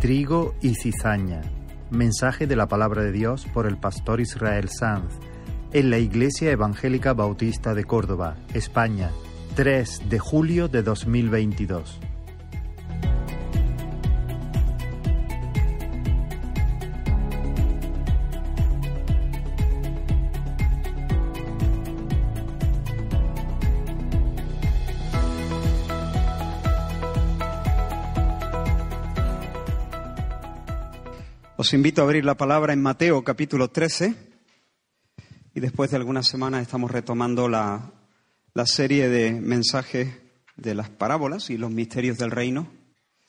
Trigo y cizaña. Mensaje de la palabra de Dios por el pastor Israel Sanz en la Iglesia Evangélica Bautista de Córdoba, España, 3 de julio de 2022. Os invito a abrir la palabra en Mateo capítulo 13 y después de algunas semanas estamos retomando la, la serie de mensajes de las parábolas y los misterios del reino.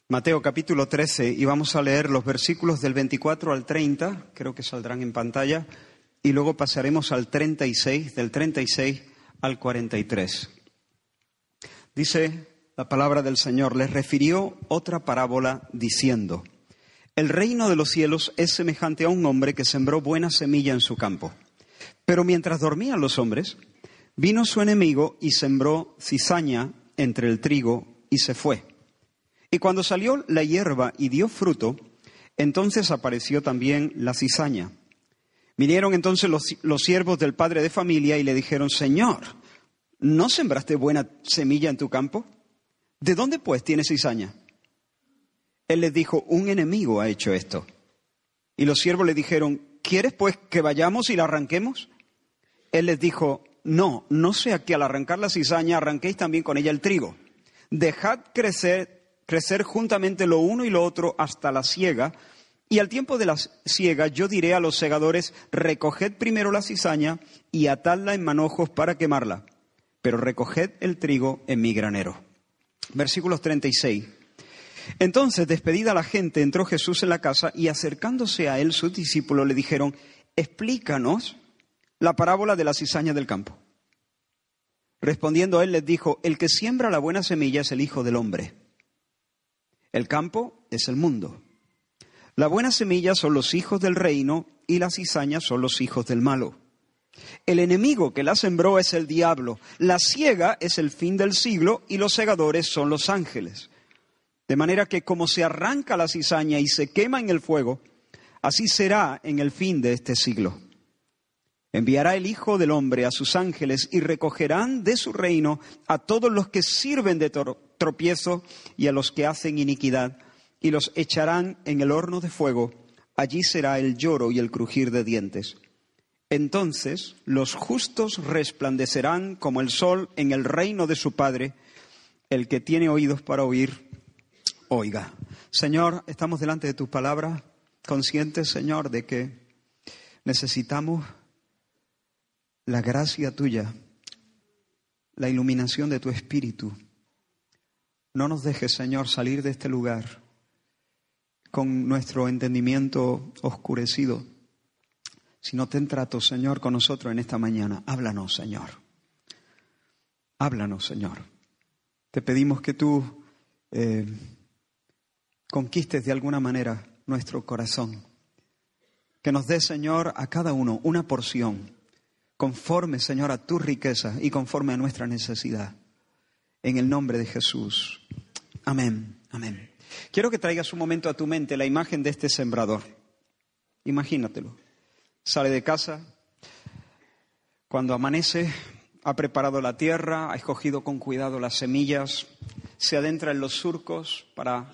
Mateo capítulo 13 y vamos a leer los versículos del 24 al 30, creo que saldrán en pantalla, y luego pasaremos al 36, del 36 al 43. Dice la palabra del Señor, les refirió otra parábola diciendo, el reino de los cielos es semejante a un hombre que sembró buena semilla en su campo. Pero mientras dormían los hombres, vino su enemigo y sembró cizaña entre el trigo y se fue. Y cuando salió la hierba y dio fruto, entonces apareció también la cizaña. Vinieron entonces los, los siervos del padre de familia y le dijeron, Señor, ¿no sembraste buena semilla en tu campo? ¿De dónde pues tienes cizaña? Él les dijo, un enemigo ha hecho esto. Y los siervos le dijeron, ¿quieres pues que vayamos y la arranquemos? Él les dijo, no, no sea que al arrancar la cizaña arranquéis también con ella el trigo. Dejad crecer, crecer juntamente lo uno y lo otro hasta la siega, y al tiempo de la siega yo diré a los segadores, recoged primero la cizaña y atadla en manojos para quemarla, pero recoged el trigo en mi granero. Versículos 36. Entonces, despedida la gente, entró Jesús en la casa y acercándose a él sus discípulos le dijeron, explícanos la parábola de la cizaña del campo. Respondiendo a él les dijo, el que siembra la buena semilla es el Hijo del Hombre. El campo es el mundo. La buena semilla son los hijos del reino y la cizaña son los hijos del malo. El enemigo que la sembró es el diablo. La ciega es el fin del siglo y los segadores son los ángeles. De manera que como se arranca la cizaña y se quema en el fuego, así será en el fin de este siglo. Enviará el Hijo del Hombre a sus ángeles y recogerán de su reino a todos los que sirven de tropiezo y a los que hacen iniquidad, y los echarán en el horno de fuego. Allí será el lloro y el crujir de dientes. Entonces los justos resplandecerán como el sol en el reino de su Padre. El que tiene oídos para oír, oiga. Señor, estamos delante de tus palabras, conscientes, Señor, de que necesitamos la gracia tuya, la iluminación de tu espíritu. No nos dejes, Señor, salir de este lugar con nuestro entendimiento oscurecido, sino ten trato, Señor, con nosotros en esta mañana. Háblanos, Señor. Háblanos, Señor. Te pedimos que tú eh, conquistes de alguna manera nuestro corazón. Que nos dé, Señor, a cada uno una porción, conforme, Señor, a tu riqueza y conforme a nuestra necesidad. En el nombre de Jesús. Amén, amén. Quiero que traigas un momento a tu mente la imagen de este sembrador. Imagínatelo. Sale de casa, cuando amanece, ha preparado la tierra, ha escogido con cuidado las semillas, se adentra en los surcos para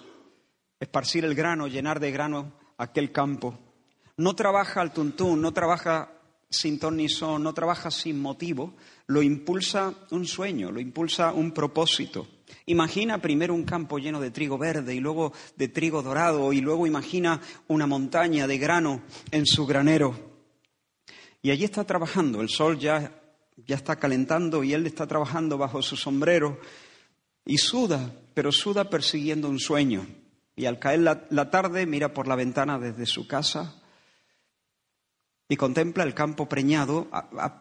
esparcir el grano, llenar de grano aquel campo. No trabaja al tuntún, no trabaja sin ton ni son, no trabaja sin motivo, lo impulsa un sueño, lo impulsa un propósito. Imagina primero un campo lleno de trigo verde y luego de trigo dorado y luego imagina una montaña de grano en su granero. Y allí está trabajando, el sol ya, ya está calentando y él está trabajando bajo su sombrero y suda, pero suda persiguiendo un sueño. Y al caer la, tarde mira por la ventana desde su casa y contempla el campo preñado.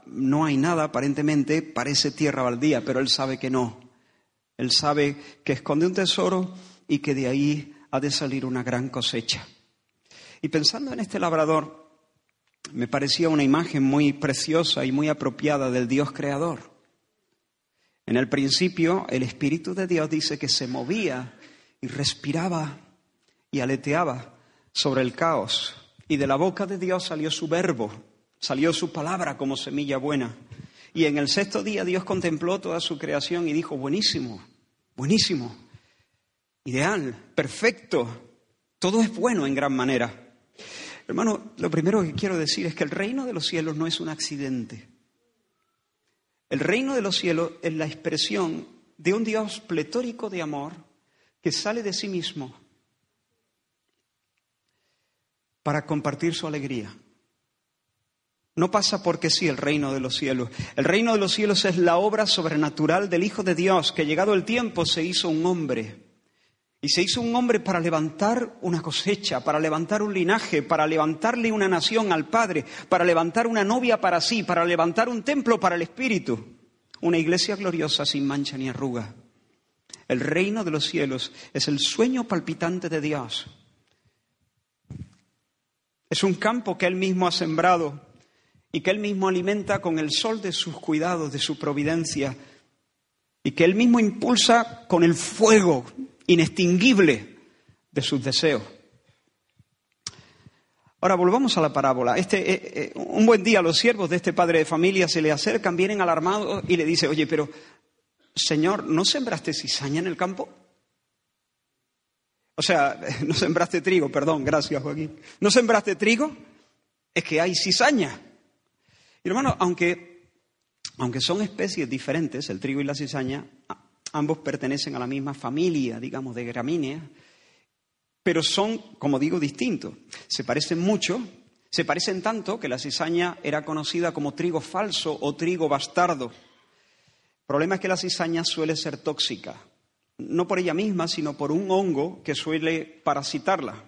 No hay nada aparentemente, parece tierra baldía, pero él sabe que no. Él sabe que esconde un tesoro y que de ahí ha de salir una gran cosecha. Y pensando en este labrador, me parecía una imagen muy preciosa y muy apropiada del Dios creador. En el principio, el Espíritu de Dios dice que se movía y respiraba y aleteaba sobre el caos. Y de la boca de Dios salió su verbo, salió su palabra como semilla buena. Y en el sexto día Dios contempló toda su creación y dijo, buenísimo, buenísimo, ideal, perfecto, todo es bueno en gran manera. Hermano, lo primero que quiero decir es que el reino de los cielos no es un accidente. El reino de los cielos es la expresión de un Dios pletórico de amor que sale de sí mismo para compartir su alegría. No pasa porque sí el reino de los cielos. El reino de los cielos es la obra sobrenatural del Hijo de Dios, que llegado el tiempo se hizo un hombre. Y se hizo un hombre para levantar una cosecha, para levantar un linaje, para levantarle una nación al Padre, para levantar una novia para sí, para levantar un templo para el Espíritu, una iglesia gloriosa sin mancha ni arruga. El reino de los cielos es el sueño palpitante de Dios. Es un campo que Él mismo ha sembrado y que Él mismo alimenta con el sol de sus cuidados, de su providencia, y que Él mismo impulsa con el fuego inextinguible de sus deseos. Ahora volvamos a la parábola. Este, eh, eh, un buen día los siervos de este padre de familia se le acercan, vienen alarmados y le dice, oye, pero Señor, ¿no sembraste cizaña en el campo? O sea, no sembraste trigo, perdón, gracias Joaquín. ¿No sembraste trigo? Es que hay cizaña. Y hermano, aunque, aunque son especies diferentes, el trigo y la cizaña, ambos pertenecen a la misma familia, digamos, de gramíneas, pero son, como digo, distintos. Se parecen mucho, se parecen tanto que la cizaña era conocida como trigo falso o trigo bastardo. El problema es que la cizaña suele ser tóxica, no por ella misma, sino por un hongo que suele parasitarla.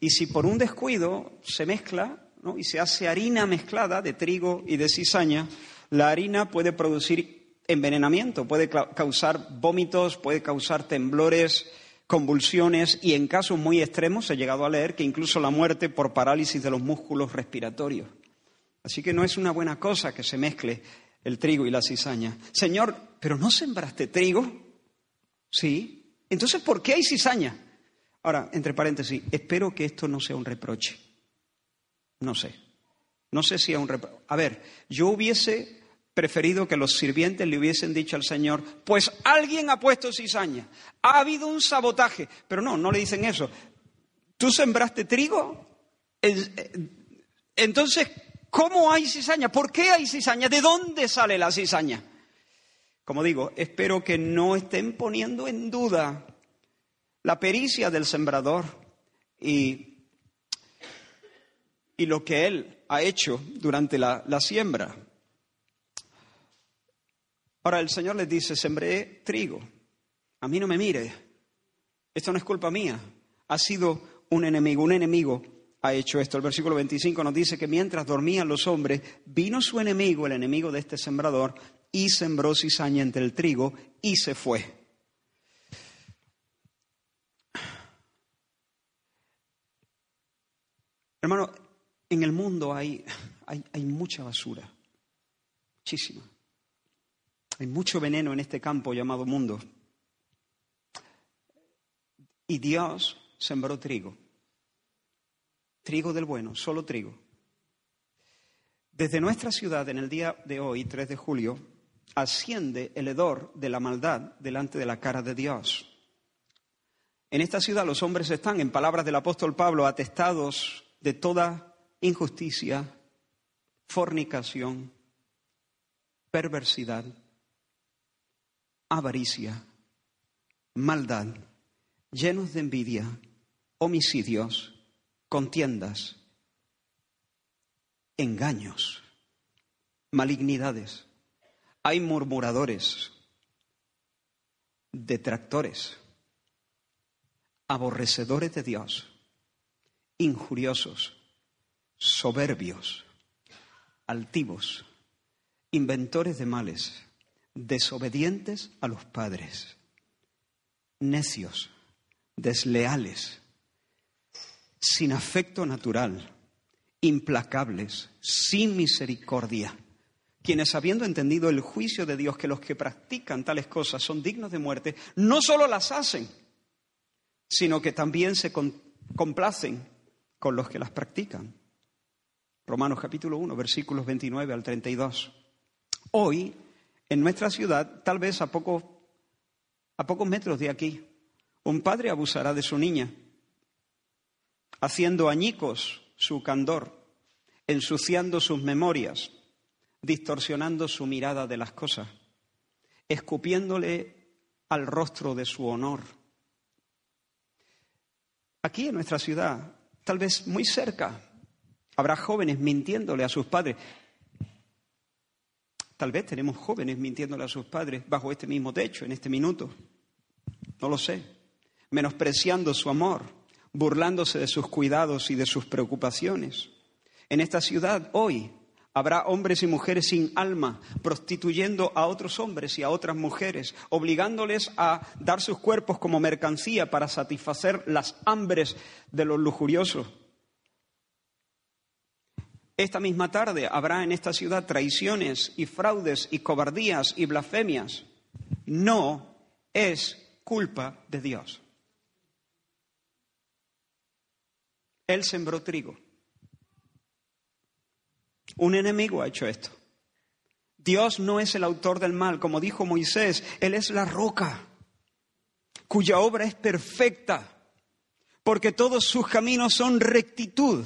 Y si por un descuido se mezcla, y se hace harina mezclada de trigo y de cizaña, la harina puede producir envenenamiento, puede causar vómitos, puede causar temblores, convulsiones y en casos muy extremos ha llegado a leer que incluso la muerte por parálisis de los músculos respiratorios. Así que no es una buena cosa que se mezcle el trigo y la cizaña. Señor, ¿pero no sembraste trigo? Sí. Entonces, ¿por qué hay cizaña? Ahora, entre paréntesis, espero que esto no sea un reproche. No sé. No sé si a un... A ver, yo hubiese preferido que los sirvientes le hubiesen dicho al Señor, pues alguien ha puesto cizaña, ha habido un sabotaje, pero no, no le dicen eso. ¿Tú sembraste trigo? Entonces, ¿cómo hay cizaña? ¿Por qué hay cizaña? ¿De dónde sale la cizaña? Como digo, espero que no estén poniendo en duda la pericia del sembrador y y lo que Él ha hecho durante la, siembra. Ahora el Señor les dice, sembré trigo, a mí no me mire, esto no es culpa mía, ha sido un enemigo, un enemigo ha hecho esto. El versículo 25 nos dice que mientras dormían los hombres, vino su enemigo, el enemigo de este sembrador, y sembró cizaña entre el trigo y se fue. Hermano, en el mundo hay, hay, mucha basura, muchísima. Hay mucho veneno en este campo llamado mundo. Y Dios sembró trigo. Trigo del bueno, solo trigo. Desde nuestra ciudad, en el día de hoy, 3 de julio, asciende el hedor de la maldad delante de la cara de Dios. En esta ciudad los hombres están, en palabras del apóstol Pablo, atestados de toda injusticia, fornicación, perversidad, avaricia, maldad, llenos de envidia, homicidios, contiendas, engaños, malignidades. Hay murmuradores, detractores, aborrecedores de Dios, injuriosos, soberbios, altivos, inventores de males, desobedientes a los padres, necios, desleales, sin afecto natural, implacables, sin misericordia, quienes habiendo entendido el juicio de Dios que los que practican tales cosas son dignos de muerte, no solo las hacen, sino que también se complacen con los que las practican. Romanos capítulo 1, versículos 29 al 32. Hoy, en nuestra ciudad, tal vez a, a pocos metros de aquí, un padre abusará de su niña, haciendo añicos su candor, ensuciando sus memorias, distorsionando su mirada de las cosas, escupiéndole al rostro de su honor. Aquí en nuestra ciudad, tal vez muy cerca, habrá jóvenes mintiéndole a sus padres. Tal vez tenemos jóvenes mintiéndole a sus padres bajo este mismo techo, en este minuto. No lo sé. Menospreciando su amor, burlándose de sus cuidados y de sus preocupaciones. En esta ciudad hoy habrá hombres y mujeres sin alma, prostituyendo a otros hombres y a otras mujeres, obligándoles a dar sus cuerpos como mercancía para satisfacer las hambres de los lujuriosos. Esta misma tarde habrá en esta ciudad traiciones y fraudes y cobardías y blasfemias. No es culpa de Dios. Él sembró trigo. Un enemigo ha hecho esto. Dios no es el autor del mal, como dijo Moisés, Él es la roca, cuya obra es perfecta, porque todos sus caminos son rectitud.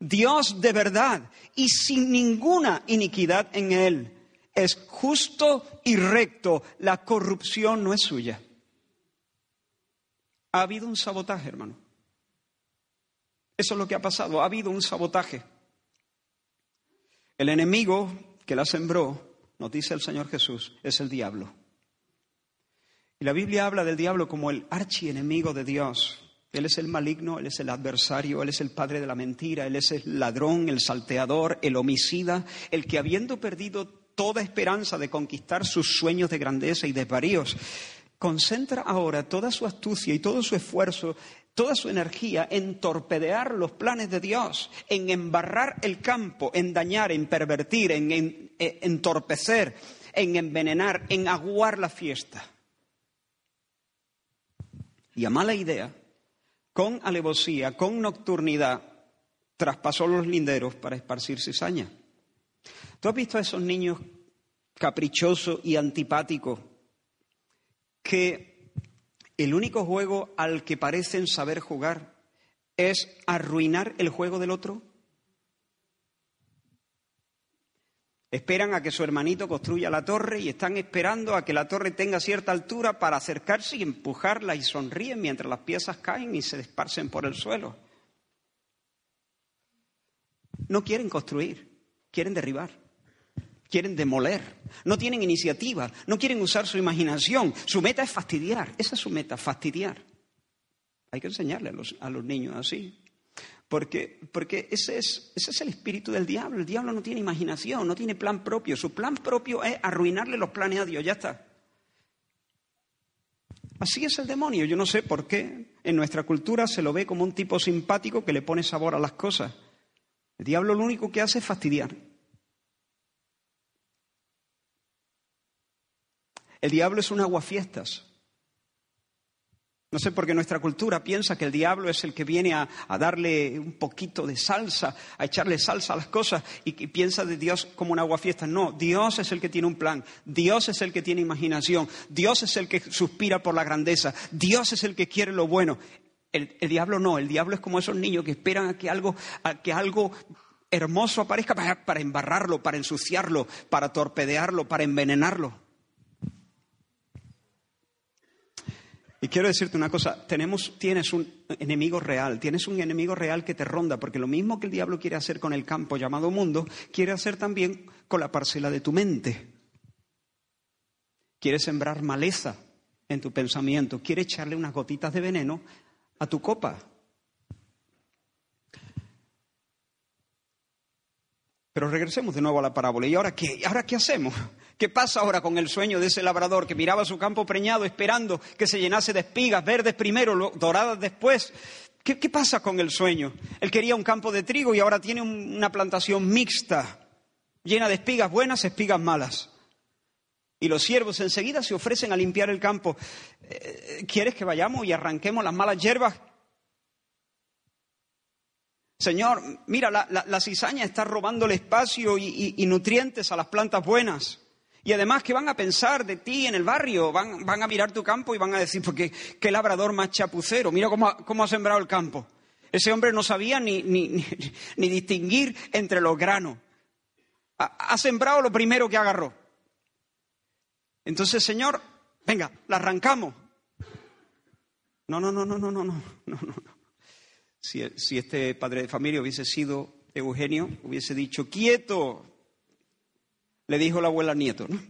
Dios de verdad y sin ninguna iniquidad en Él. Es justo y recto, la corrupción no es suya. Ha habido un sabotaje, hermano. Eso es lo que ha pasado, ha habido un sabotaje. El enemigo que la sembró, nos dice el Señor Jesús, es el diablo. Y la Biblia habla del diablo como el archienemigo de Dios. Él es el maligno, él es el adversario, él es el padre de la mentira, él es el ladrón, el salteador, el homicida, el que habiendo perdido toda esperanza de conquistar sus sueños de grandeza y desvaríos, concentra ahora toda su astucia y todo su esfuerzo toda su energía en torpedear los planes de Dios, en embarrar el campo, en dañar, en pervertir, en, eh, entorpecer, en envenenar, en aguar la fiesta. Y a mala idea, con alevosía, con nocturnidad, traspasó los linderos para esparcir cizaña. ¿Tú has visto a esos niños caprichosos y antipáticos que el único juego al que parecen saber jugar es arruinar el juego del otro? Esperan a que su hermanito construya la torre y están esperando a que la torre tenga cierta altura para acercarse y empujarla y sonríen mientras las piezas caen y se esparcen por el suelo. No quieren construir, quieren derribar quieren demoler, no tienen iniciativa, no quieren usar su imaginación. Su meta es fastidiar, esa es su meta, fastidiar. Hay que enseñarle a los, niños así. Porque, porque ese, es, ese es el espíritu del diablo. El diablo no tiene imaginación, no tiene plan propio. Su plan propio es arruinarle los planes a Dios, ya está. Así es el demonio. Yo no sé por qué en nuestra cultura se lo ve como un tipo simpático que le pone sabor a las cosas. El diablo lo único que hace es fastidiar. El diablo es un aguafiestas. No sé por qué nuestra cultura piensa que el diablo es el que viene a, darle un poquito de salsa, a echarle salsa a las cosas y, piensa de Dios como un aguafiestas. No, Dios es el que tiene un plan, Dios es el que tiene imaginación, Dios es el que suspira por la grandeza, Dios es el que quiere lo bueno. El, diablo no, el diablo es como esos niños que esperan a que algo, a que algo hermoso aparezca para embarrarlo, para ensuciarlo, para torpedearlo, para envenenarlo. Y quiero decirte una cosa, tenemos, tienes un enemigo real, tienes un enemigo real que te ronda, porque lo mismo que el diablo quiere hacer con el campo llamado mundo, quiere hacer también con la parcela de tu mente. Quiere sembrar maleza en tu pensamiento, quiere echarle unas gotitas de veneno a tu copa. Pero regresemos de nuevo a la parábola. ¿Y ahora qué? ¿Ahora qué hacemos? ¿Qué pasa ahora con el sueño de ese labrador que miraba su campo preñado esperando que se llenase de espigas verdes primero, doradas después? ¿Qué, pasa con el sueño? Él quería un campo de trigo y ahora tiene una plantación mixta, llena de espigas buenas, espigas malas. Y los siervos enseguida se ofrecen a limpiar el campo. Eh, ¿Quieres que vayamos y arranquemos las malas hierbas? Señor, mira, la, cizaña está robándole espacio y, nutrientes a las plantas buenas. Y además, ¿qué van a pensar de ti en el barrio? Van, a mirar tu campo y van a decir, porque qué labrador más chapucero, mira cómo, cómo ha sembrado el campo. Ese hombre no sabía ni, ni, ni distinguir entre los granos. Ha, ha, sembrado lo primero que agarró. Entonces, Señor, venga, la arrancamos. No, no, no, no, no, no, no, no, no. Si, si este padre de familia hubiese sido Eugenio, hubiese dicho, quieto, le dijo la abuela al nieto, ¿no?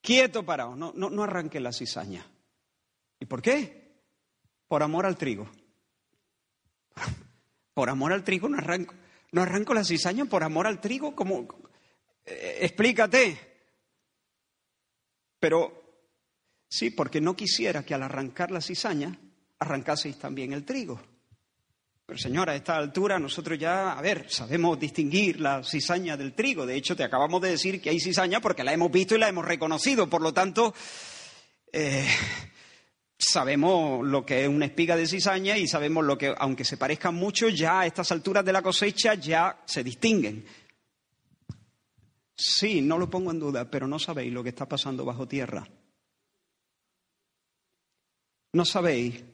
Quieto parado, no, no, no arranque la cizaña. ¿Y por qué? Por amor al trigo. Por amor al trigo no arranco, no arranco la cizaña por amor al trigo, como eh, explícate. Pero sí, porque no quisiera que al arrancar la cizaña arrancaseis también el trigo. Pero señora, a esta altura nosotros ya, a ver, sabemos distinguir la cizaña del trigo. De hecho, te acabamos de decir que hay cizaña porque la hemos visto y la hemos reconocido. Por lo tanto, eh, sabemos lo que es una espiga de cizaña y sabemos lo que, aunque se parezcan mucho, ya a estas alturas de la cosecha ya se distinguen. Sí, no lo pongo en duda, pero no sabéis lo que está pasando bajo tierra. No sabéis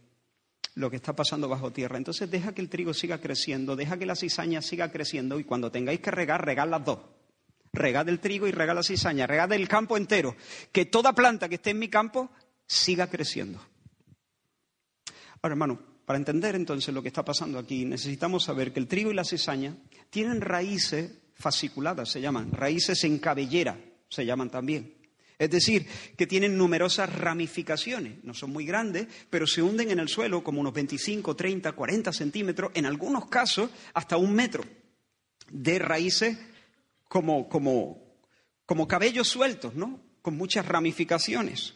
lo que está pasando bajo tierra. Entonces deja que el trigo siga creciendo, deja que la cizaña siga creciendo y cuando tengáis que regar, regad las dos. Regad el trigo y regad la cizaña, regad el campo entero. Que toda planta que esté en mi campo siga creciendo. Ahora, hermano, para entender entonces lo que está pasando aquí, necesitamos saber que el trigo y la cizaña tienen raíces fasciculadas, se llaman, raíces en cabellera, se llaman también. Es decir, que tienen numerosas ramificaciones. No son muy grandes, pero se hunden en el suelo como unos 25, 30, 40 centímetros, en algunos casos hasta un metro de raíces como, como, como cabellos sueltos, ¿no? Con muchas ramificaciones.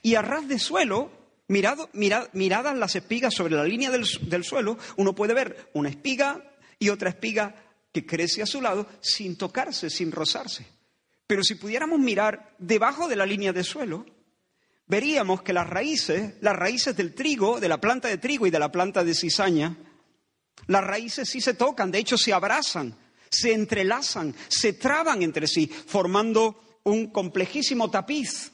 Y a ras de suelo, mirado, miradas las espigas sobre la línea del, del suelo, uno puede ver una espiga y otra espiga que crece a su lado sin tocarse, sin rozarse. Pero si pudiéramos mirar debajo de la línea de suelo, veríamos que las raíces, las raíces del trigo, de la planta de trigo y de la planta de cizaña, las raíces sí se tocan, de hecho se abrazan, se entrelazan, se traban entre sí, formando un complejísimo tapiz.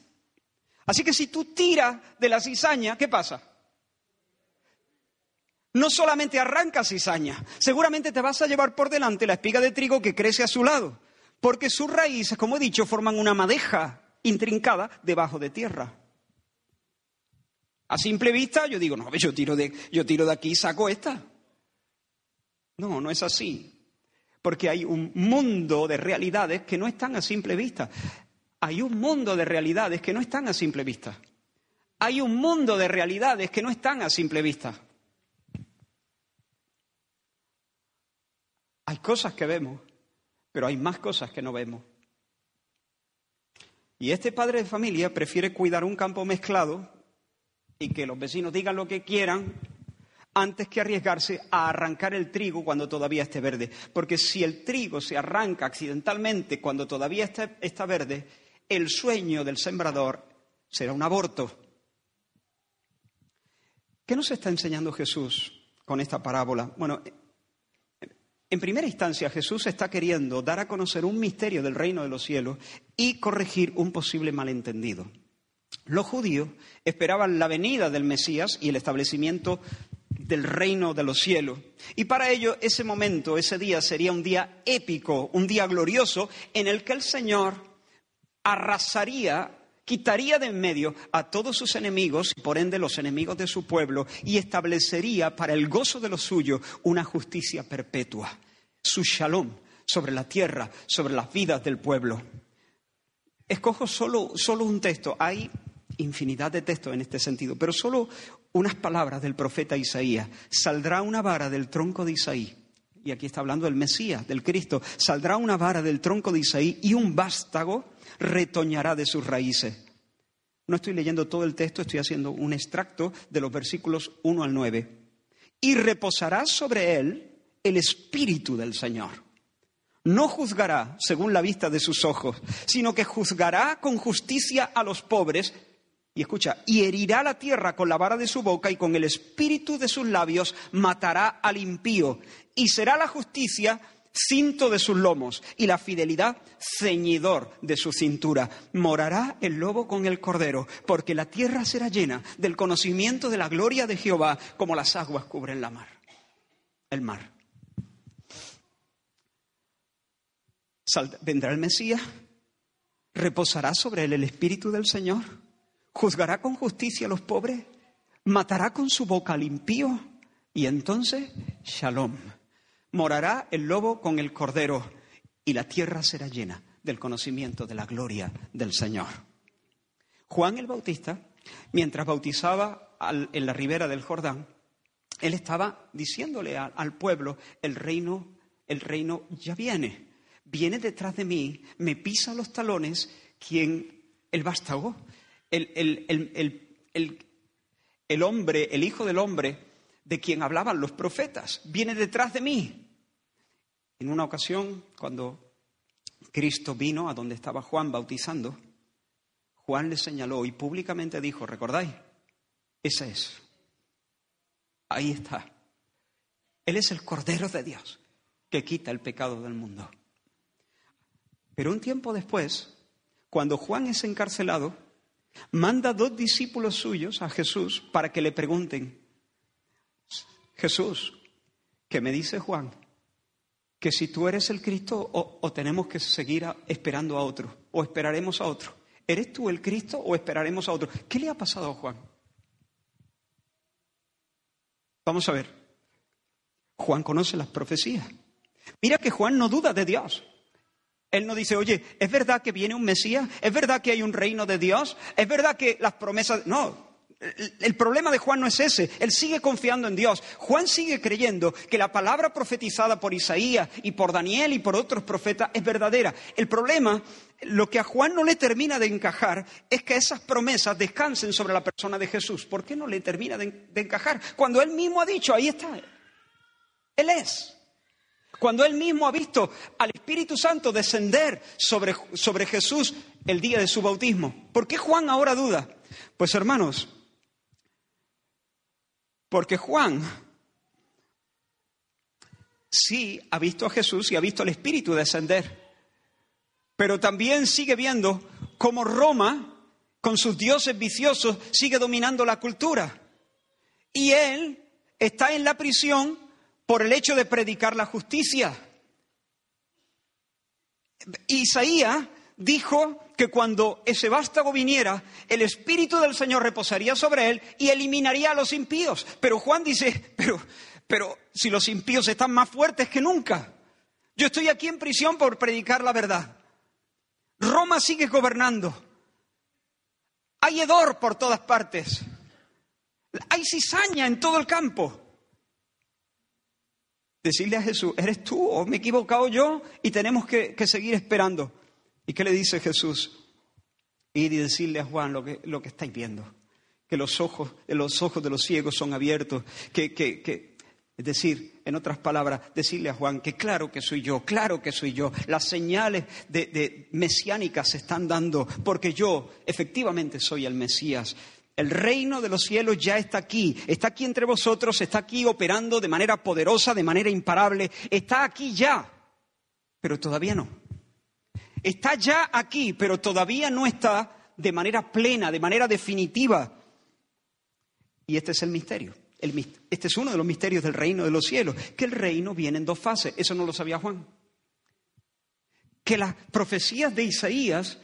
Así que si tú tiras de la cizaña, ¿qué pasa? No solamente arranca cizaña, seguramente te vas a llevar por delante la espiga de trigo que crece a su lado porque sus raíces, como he dicho, forman una madeja intrincada debajo de tierra. A simple vista yo digo, no, yo tiro de, yo tiro de aquí y saco esta. No, no es así. Porque hay un mundo de realidades que no están a simple vista. Hay un mundo de realidades que no están a simple vista. Hay un mundo de realidades que no están a simple vista. Hay cosas que vemos pero hay más cosas que no vemos. Y este padre de familia prefiere cuidar un campo mezclado y que los vecinos digan lo que quieran antes que arriesgarse a arrancar el trigo cuando todavía esté verde. Porque si el trigo se arranca accidentalmente cuando todavía está, está verde, el sueño del sembrador será un aborto. ¿Qué nos está enseñando Jesús con esta parábola? Bueno, en primera instancia, Jesús está queriendo dar a conocer un misterio del reino de los cielos y corregir un posible malentendido. Los judíos esperaban la venida del Mesías y el establecimiento del reino de los cielos. Y para ello ese momento, ese día sería un día épico, un día glorioso en el que el Señor arrasaría, quitaría de en medio a todos sus enemigos, por ende los enemigos de su pueblo, y establecería para el gozo de los suyos una justicia perpetua su shalom sobre la tierra, sobre las vidas del pueblo. Escojo solo, solo un texto. Hay infinidad de textos en este sentido, pero solo unas palabras del profeta Isaías. Saldrá una vara del tronco de Isaí. Y aquí está hablando del Mesías, del Cristo. Saldrá una vara del tronco de Isaí y un vástago retoñará de sus raíces. No estoy leyendo todo el texto, estoy haciendo un extracto de los versículos 1 al 9. Y reposará sobre él el Espíritu del Señor. no juzgará según la vista de sus ojos, sino que juzgará con justicia a los pobres y escucha, y herirá la tierra con la vara de su boca y con el espíritu de sus labios matará al impío. Y será la justicia cinto de sus lomos y la fidelidad ceñidor de su cintura. Morará el lobo con el cordero, porque la tierra será llena del conocimiento de la gloria de Jehová, como las aguas cubren la mar. El mar. vendrá el Mesías, reposará sobre él el espíritu del Señor juzgará con justicia a los pobres, matará con su boca al impío, y entonces, shalom, morará el lobo con el cordero, y la tierra será llena del conocimiento de la gloria del Señor. Juan el Bautista, mientras bautizaba en la ribera del Jordán, él estaba diciéndole al pueblo, el reino, el reino ya viene, viene detrás de mí, me pisa los talones. Quien el vástago, el, el, hombre, el hijo del hombre de quien hablaban los profetas, viene detrás de mí. En una ocasión, cuando Cristo vino a donde estaba Juan bautizando, Juan le señaló y públicamente dijo, ¿recordáis? Ese es. Ahí está. Él es el Cordero de Dios que quita el pecado del mundo. Pero un tiempo después, cuando Juan es encarcelado, manda dos discípulos suyos a Jesús para que le pregunten, Jesús, ¿qué me dice Juan? Que si tú eres el Cristo o, tenemos que seguir esperando a otro, o esperaremos a otro. ¿Eres tú el Cristo o esperaremos a otro? ¿Qué le ha pasado a Juan? Vamos a ver. Juan conoce las profecías. Mira que Juan no duda de Dios. Él no dice, oye, ¿es verdad que viene un Mesías? ¿Es verdad que hay un reino de Dios? ¿Es verdad que las promesas... No, el problema de Juan no es ese, él sigue confiando en Dios. Juan sigue creyendo que la palabra profetizada por Isaías y por Daniel y por otros profetas es verdadera. El problema, lo que a Juan no le termina de encajar, es que esas promesas descansen sobre la persona de Jesús. ¿Por qué no le termina de, encajar? Cuando él mismo ha dicho, ahí está, él es. Cuando él mismo ha visto al Espíritu Santo descender sobre, sobre Jesús el día de su bautismo. ¿Por qué Juan ahora duda? Pues hermanos, porque Juan sí ha visto a Jesús y ha visto al Espíritu descender, pero también sigue viendo cómo Roma, con sus dioses viciosos, sigue dominando la cultura. Y él está en la prisión por el hecho de predicar la justicia. Isaías dijo que cuando ese vástago viniera, el Espíritu del Señor reposaría sobre él y eliminaría a los impíos. Pero Juan dice, pero, pero si los impíos están más fuertes que nunca, yo estoy aquí en prisión por predicar la verdad. Roma sigue gobernando. Hay hedor por todas partes. Hay cizaña en todo el campo decirle a Jesús, ¿eres tú o me he equivocado yo? Y tenemos que, seguir esperando. ¿Y qué le dice Jesús? Ir y decirle a Juan lo que, lo que estáis viendo, que los ojos, los ojos de los ciegos son abiertos, que, que, es decir, en otras palabras, decirle a Juan que claro que soy yo, claro que soy yo. Las señales de, de, mesiánicas se están dando porque yo efectivamente soy el Mesías. El reino de los cielos ya está aquí, está aquí entre vosotros, está aquí operando de manera poderosa, de manera imparable, está aquí ya, pero todavía no. Está ya aquí, pero todavía no está de manera plena, de manera definitiva. Y este es el misterio. este es uno de los misterios del reino de los cielos, que el reino viene en dos fases. Eso no lo sabía Juan. Que las profecías de Isaías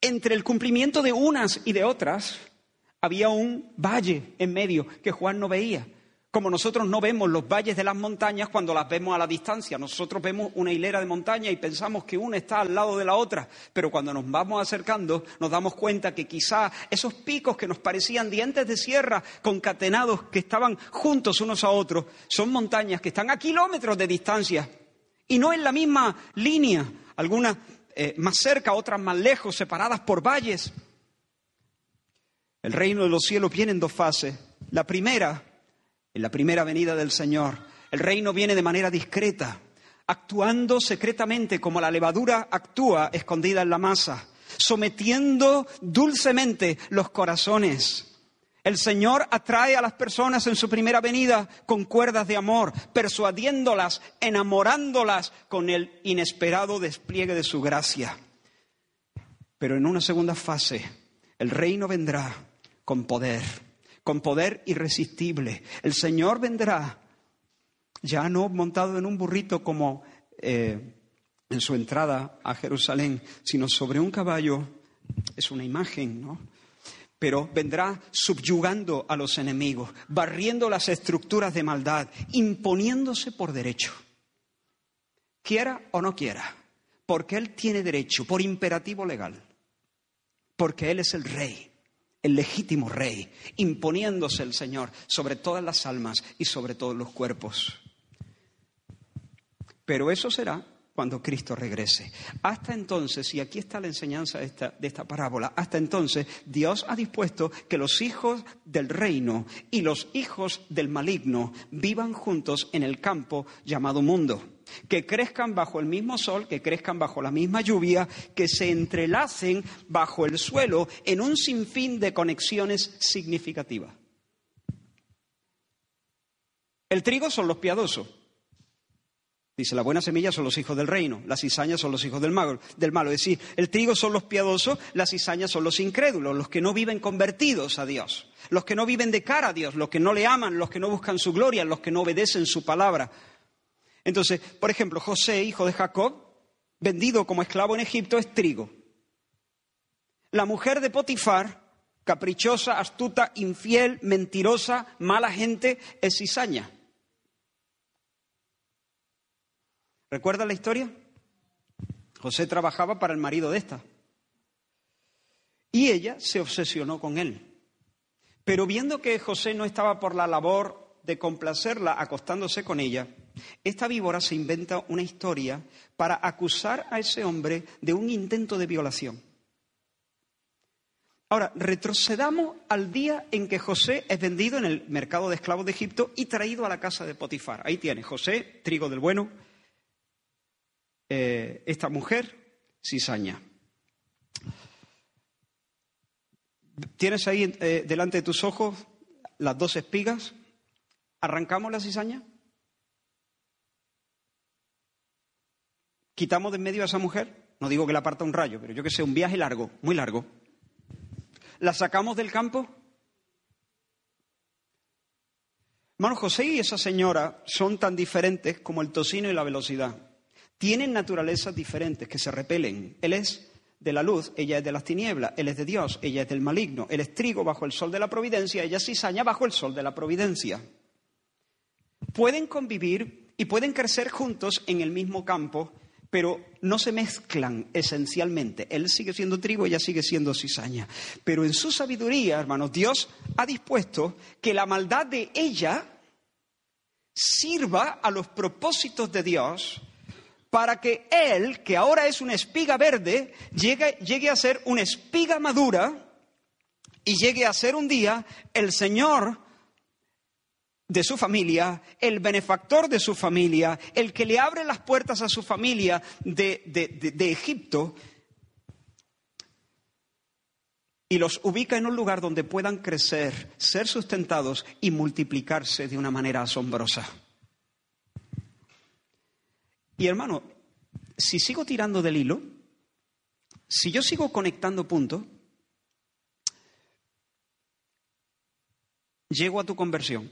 entre el cumplimiento de unas y de otras había un valle en medio que Juan no veía. Como nosotros no vemos los valles de las montañas cuando las vemos a la distancia, nosotros vemos una hilera de montañas y pensamos que una está al lado de la otra, pero cuando nos vamos acercando nos damos cuenta que quizá esos picos que nos parecían dientes de sierra concatenados que estaban juntos unos a otros, son montañas que están a kilómetros de distancia y no en la misma línea. Algunas eh, más cerca, otras más lejos, separadas por valles. El reino de los cielos viene en dos fases. La primera, en la primera venida del Señor, el reino viene de manera discreta. actuando secretamente como la levadura actúa escondida en la masa, sometiendo dulcemente los corazones. El Señor atrae a las personas en su primera venida con cuerdas de amor, persuadiéndolas, enamorándolas con el inesperado despliegue de su gracia. Pero en una segunda fase, el reino vendrá con poder, con poder irresistible. El Señor vendrá ya no montado en un burrito como eh, en su entrada a Jerusalén, sino sobre un caballo. Es una imagen, ¿no? Pero vendrá subyugando a los enemigos, barriendo las estructuras de maldad, imponiéndose por derecho. Quiera o no quiera, porque Él tiene derecho, por imperativo legal, porque Él es el rey el legítimo rey, imponiéndose el Señor sobre todas las almas y sobre todos los cuerpos. Pero eso será cuando Cristo regrese. Hasta entonces, y aquí está la enseñanza de esta, de esta, parábola, hasta entonces Dios ha dispuesto que los hijos del reino y los hijos del maligno vivan juntos en el campo llamado mundo, que crezcan bajo el mismo sol, que crezcan bajo la misma lluvia, que se entrelacen bajo el suelo en un sinfín de conexiones significativas. El trigo son los piadosos. Dice, la buena semilla son los hijos del reino, las cizañas son los hijos del malo, del malo. Es decir, el trigo son los piadosos, las cizañas son los incrédulos, los que no viven convertidos a Dios, los que no viven de cara a Dios, los que no le aman, los que no buscan su gloria, los que no obedecen su palabra. Entonces, por ejemplo, José, hijo de Jacob, vendido como esclavo en Egipto, es trigo. La mujer de Potifar, caprichosa, astuta, infiel, mentirosa, mala gente, es cizaña. ¿Recuerda la historia? José trabajaba para el marido de esta. Y ella se obsesionó con él. Pero viendo que José no estaba por la labor de complacerla acostándose con ella, esta víbora se inventa una historia para acusar a ese hombre de un intento de violación. Ahora, retrocedamos al día en que José es vendido en el mercado de esclavos de Egipto y traído a la casa de Potifar. Ahí tiene José, trigo del bueno, eh, esta mujer, cizaña. ¿Tienes ahí eh, delante de tus ojos las dos espigas? ¿Arrancamos la cizaña? ¿Quitamos de en medio a esa mujer? No digo que la parta un rayo, pero yo que sé, un viaje largo, muy largo. ¿La sacamos del campo? Hermano José y esa señora son tan diferentes como el tocino y la velocidad tienen naturalezas diferentes que se repelen. Él es de la luz, ella es de las tinieblas, él es de Dios, ella es del maligno, él es trigo bajo el sol de la providencia, ella es cizaña bajo el sol de la providencia. Pueden convivir y pueden crecer juntos en el mismo campo, pero no se mezclan esencialmente. Él sigue siendo trigo, ella sigue siendo cizaña. Pero en su sabiduría, hermanos, Dios ha dispuesto que la maldad de ella sirva a los propósitos de Dios para que él, que ahora es una espiga verde, llegue, llegue, a ser una espiga madura y llegue a ser un día el Señor de su familia, el benefactor de su familia, el que le abre las puertas a su familia de, de Egipto y los ubica en un lugar donde puedan crecer, ser sustentados y multiplicarse de una manera asombrosa. Y hermano, si sigo tirando del hilo, si yo sigo conectando puntos, llego a tu conversión.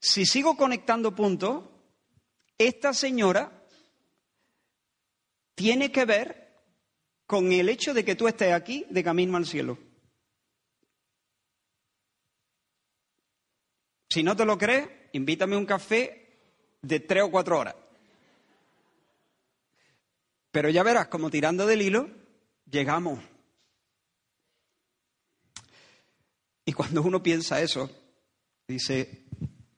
Si sigo conectando puntos, esta señora tiene que ver con el hecho de que tú estés aquí de camino al cielo. Si no te lo crees, invítame un café de tres o cuatro horas. Pero ya verás, como tirando del hilo, llegamos. Y cuando uno piensa eso, dice,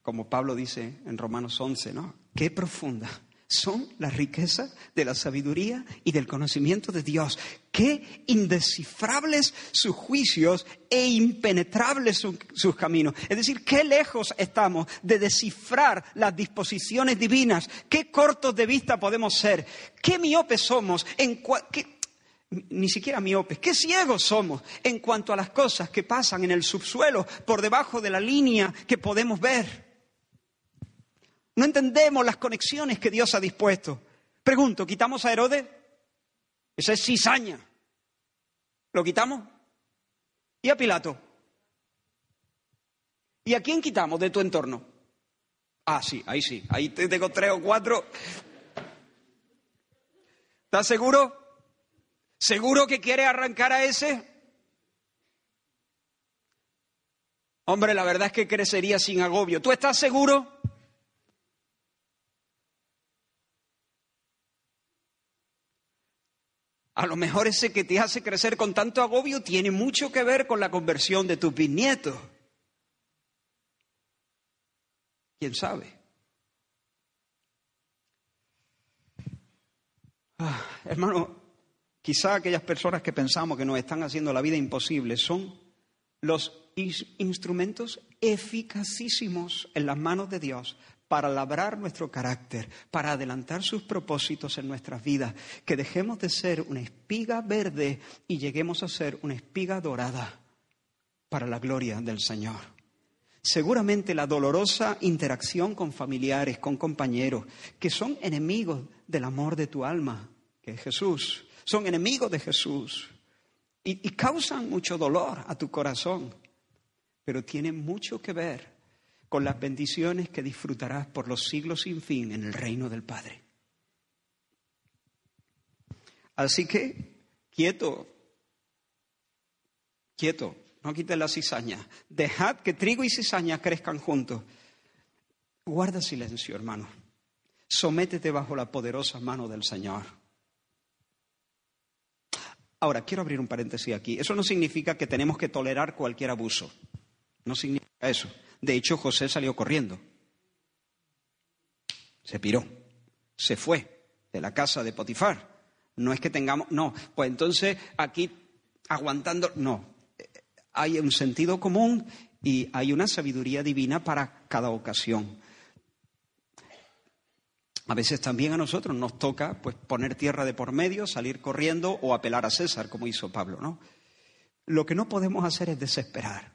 como Pablo dice en Romanos 11, ¿no? Qué profunda son la riqueza de la sabiduría y del conocimiento de Dios. Qué indescifrables sus juicios e impenetrables sus caminos. Es decir, qué lejos estamos de descifrar las disposiciones divinas, qué cortos de vista podemos ser, qué miopes somos, en ni siquiera miopes, qué ciegos somos en cuanto a las cosas que pasan en el subsuelo, por debajo de la línea que podemos ver. No entendemos las conexiones que Dios ha dispuesto. Pregunto, ¿quitamos a Herodes? Esa es cizaña. ¿Lo quitamos? ¿Y a Pilato? ¿Y a quién quitamos de tu entorno? Ah, sí, ahí sí. Ahí te tengo tres o cuatro. ¿Estás seguro? ¿Seguro que quiere arrancar a ese? Hombre, la verdad es que crecería sin agobio. ¿Tú estás seguro? A lo mejor ese que te hace crecer con tanto agobio tiene mucho que ver con la conversión de tus bisnietos. ¿Quién sabe? Ah, hermano, quizá aquellas personas que pensamos que nos están haciendo la vida imposible son los instrumentos eficacísimos en las manos de Dios para labrar nuestro carácter, para adelantar sus propósitos en nuestras vidas, que dejemos de ser una espiga verde y lleguemos a ser una espiga dorada para la gloria del Señor. Seguramente la dolorosa interacción con familiares, con compañeros, que son enemigos del amor de tu alma, que es Jesús, son enemigos de Jesús y, y causan mucho dolor a tu corazón, pero tienen mucho que ver con las bendiciones que disfrutarás por los siglos sin fin en el reino del Padre. Así que, quieto, quieto, no quites la cizaña. Dejad que trigo y cizaña crezcan juntos. Guarda silencio, hermano. Sométete bajo la poderosa mano del Señor. Ahora, quiero abrir un paréntesis aquí. Eso no significa que tenemos que tolerar cualquier abuso. No significa eso. De hecho, José salió corriendo. Se piró. Se fue de la casa de Potifar. No es que tengamos, no, pues entonces aquí aguantando, no. Hay un sentido común y hay una sabiduría divina para cada ocasión. A veces también a nosotros nos toca pues poner tierra de por medio, salir corriendo o apelar a César, como hizo Pablo, ¿no? Lo que no podemos hacer es desesperar.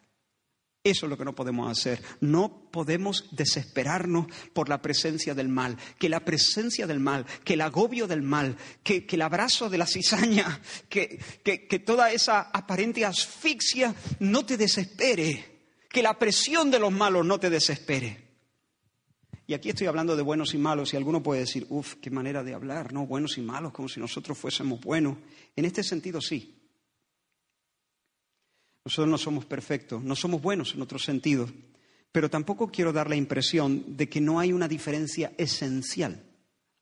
Eso es lo que no podemos hacer. No podemos desesperarnos por la presencia del mal. Que la presencia del mal, que el agobio del mal, que, el abrazo de la cizaña, que, que toda esa aparente asfixia no te desespere. Que la presión de los malos no te desespere. Y aquí estoy hablando de buenos y malos, y alguno puede decir, uff, qué manera de hablar, ¿no? Buenos y malos, como si nosotros fuésemos buenos. En este sentido, sí. Nosotros no somos perfectos, no somos buenos en otro sentido, pero tampoco quiero dar la impresión de que no hay una diferencia esencial.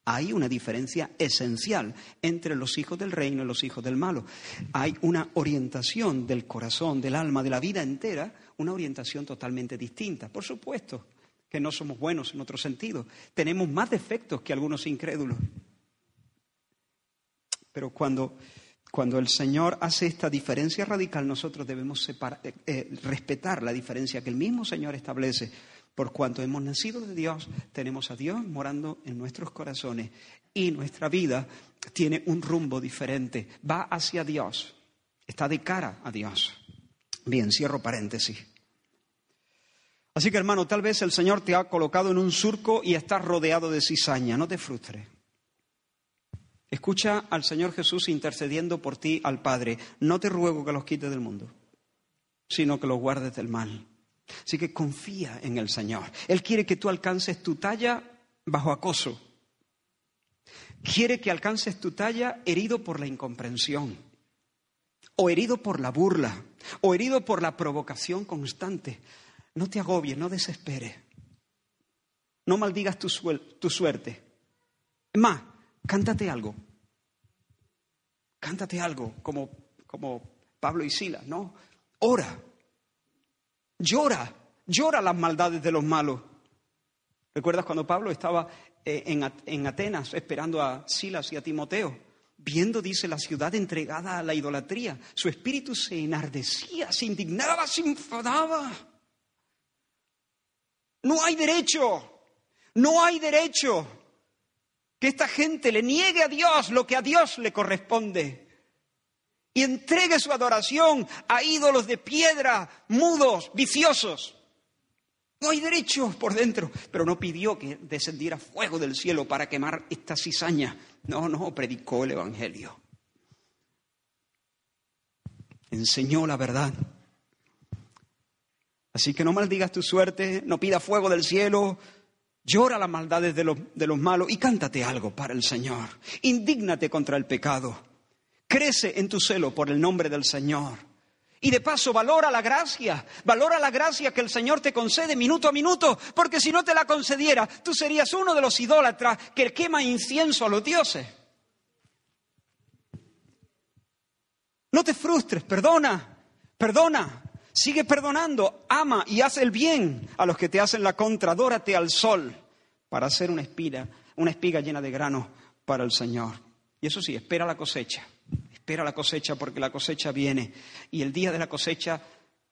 Hay una diferencia esencial entre los hijos del reino y los hijos del malo. Hay una orientación del corazón, del alma, de la vida entera, una orientación totalmente distinta. Por supuesto que no somos buenos en otro sentido. Tenemos más defectos que algunos incrédulos. Pero cuando cuando el Señor hace esta diferencia radical, nosotros debemos eh, eh, respetar la diferencia que el mismo Señor establece. Por cuanto hemos nacido de Dios, tenemos a Dios morando en nuestros corazones y nuestra vida tiene un rumbo diferente, va hacia Dios, está de cara a Dios. Bien, cierro paréntesis. Así que hermano, tal vez el Señor te ha colocado en un surco y estás rodeado de cizaña, no te frustres. Escucha al Señor Jesús intercediendo por ti al Padre. No te ruego que los quites del mundo, sino que los guardes del mal. Así que confía en el Señor. Él quiere que tú alcances tu talla bajo acoso. Quiere que alcances tu talla herido por la incomprensión, o herido por la burla, o herido por la provocación constante. No te agobies, no desesperes. No maldigas tu, tu suerte. Es más, cántate algo. Cántate algo como, como Pablo y Silas, ¿no? Ora. Llora. Llora las maldades de los malos. ¿Recuerdas cuando Pablo estaba eh, en, Atenas esperando a Silas y a Timoteo? Viendo, dice, la ciudad entregada a la idolatría, su espíritu se enardecía, se indignaba, se enfadaba. No hay derecho, no hay derecho que esta gente le niegue a Dios lo que a Dios le corresponde y entregue su adoración a ídolos de piedra, mudos, viciosos. No hay derechos por dentro, pero no pidió que descendiera fuego del cielo para quemar esta cizaña. No, no, predicó el Evangelio. Enseñó la verdad. Así que no maldigas tu suerte, no pidas fuego del cielo, llora las maldades de los, de los malos y cántate algo para el Señor. Indígnate contra el pecado. Crece en tu celo por el nombre del Señor. Y de paso, valora la gracia, valora la gracia que el Señor te concede minuto a minuto, porque si no te la concediera, tú serías uno de los idólatras que quema incienso a los dioses. No te frustres, perdona, perdona, sigue perdonando, ama y haz el bien a los que te hacen la contra, dórate al sol para hacer una espiga, una espiga llena de grano para el Señor. Y eso sí, espera la cosecha. Espera la cosecha porque la cosecha viene. Y el día de la cosecha,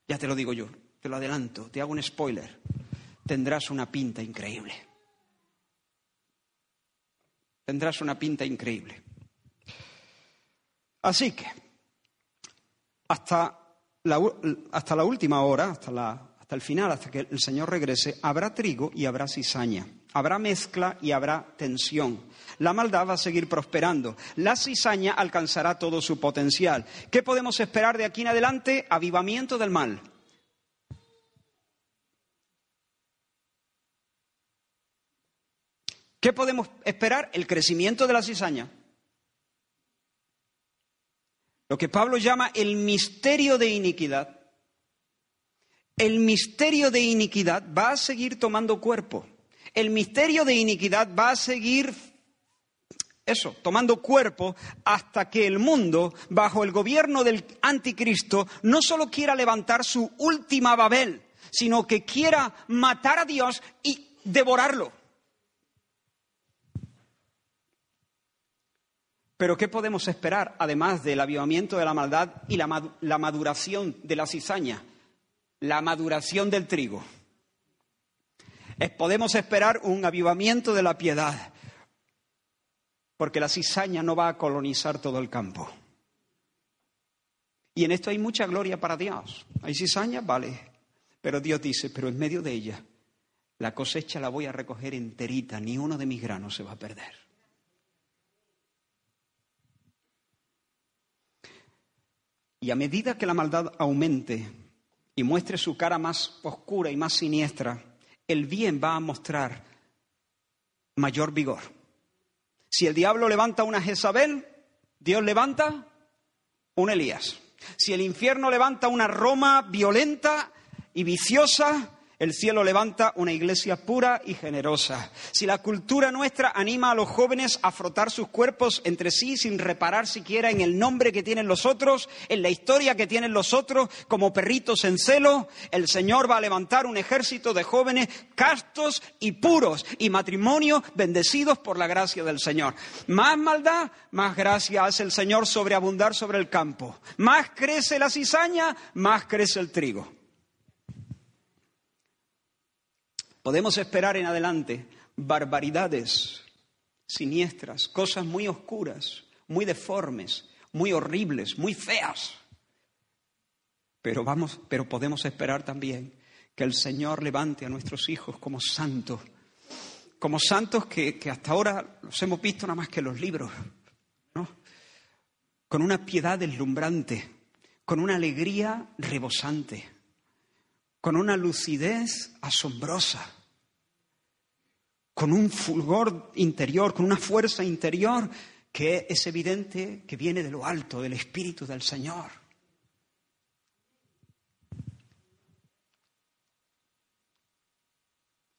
ya te lo digo yo, te lo adelanto, te hago un spoiler, tendrás una pinta increíble. Tendrás una pinta increíble. Así que, hasta hasta la última hora, hasta, la, hasta el final, hasta que el Señor regrese, habrá trigo y habrá cizaña. Habrá mezcla y habrá tensión. La maldad va a seguir prosperando. La cizaña alcanzará todo su potencial. ¿Qué podemos esperar de aquí en adelante? Avivamiento del mal. ¿Qué podemos esperar? El crecimiento de la cizaña. Lo que Pablo llama el misterio de iniquidad. El misterio de iniquidad va a seguir tomando cuerpo el misterio de iniquidad va a seguir eso, tomando cuerpo hasta que el mundo, bajo el gobierno del anticristo, no solo quiera levantar su última Babel, sino que quiera matar a Dios y devorarlo. Pero ¿qué podemos esperar, además del avivamiento de la maldad y la, maduración de la cizaña? La maduración del trigo podemos esperar un avivamiento de la piedad, porque la cizaña no va a colonizar todo el campo. Y en esto hay mucha gloria para Dios. Hay cizaña, vale. Pero Dios dice, pero en medio de ella, la cosecha la voy a recoger enterita, ni uno de mis granos se va a perder. Y a medida que la maldad aumente y muestre su cara más oscura y más siniestra, el bien va a mostrar mayor vigor. Si el diablo levanta una Jezabel, Dios levanta un Elías. Si el infierno levanta una Roma violenta y viciosa, el cielo levanta una iglesia pura y generosa. Si la cultura nuestra anima a los jóvenes a frotar sus cuerpos entre sí sin reparar siquiera en el nombre que tienen los otros, en la historia que tienen los otros, como perritos en celo, el Señor va a levantar un ejército de jóvenes castos y puros y matrimonios bendecidos por la gracia del Señor. Más maldad, más gracia hace el Señor sobreabundar sobre el campo. Más crece la cizaña, más crece el trigo. Podemos esperar en adelante barbaridades siniestras, cosas muy oscuras, muy deformes, muy horribles, muy feas. Pero vamos, pero podemos esperar también que el Señor levante a nuestros hijos como santos, como santos que, que hasta ahora los hemos visto nada más que en los libros, ¿no? Con una piedad deslumbrante, con una alegría rebosante con una lucidez asombrosa, con un fulgor interior, con una fuerza interior que es evidente que viene de lo alto, del Espíritu del Señor.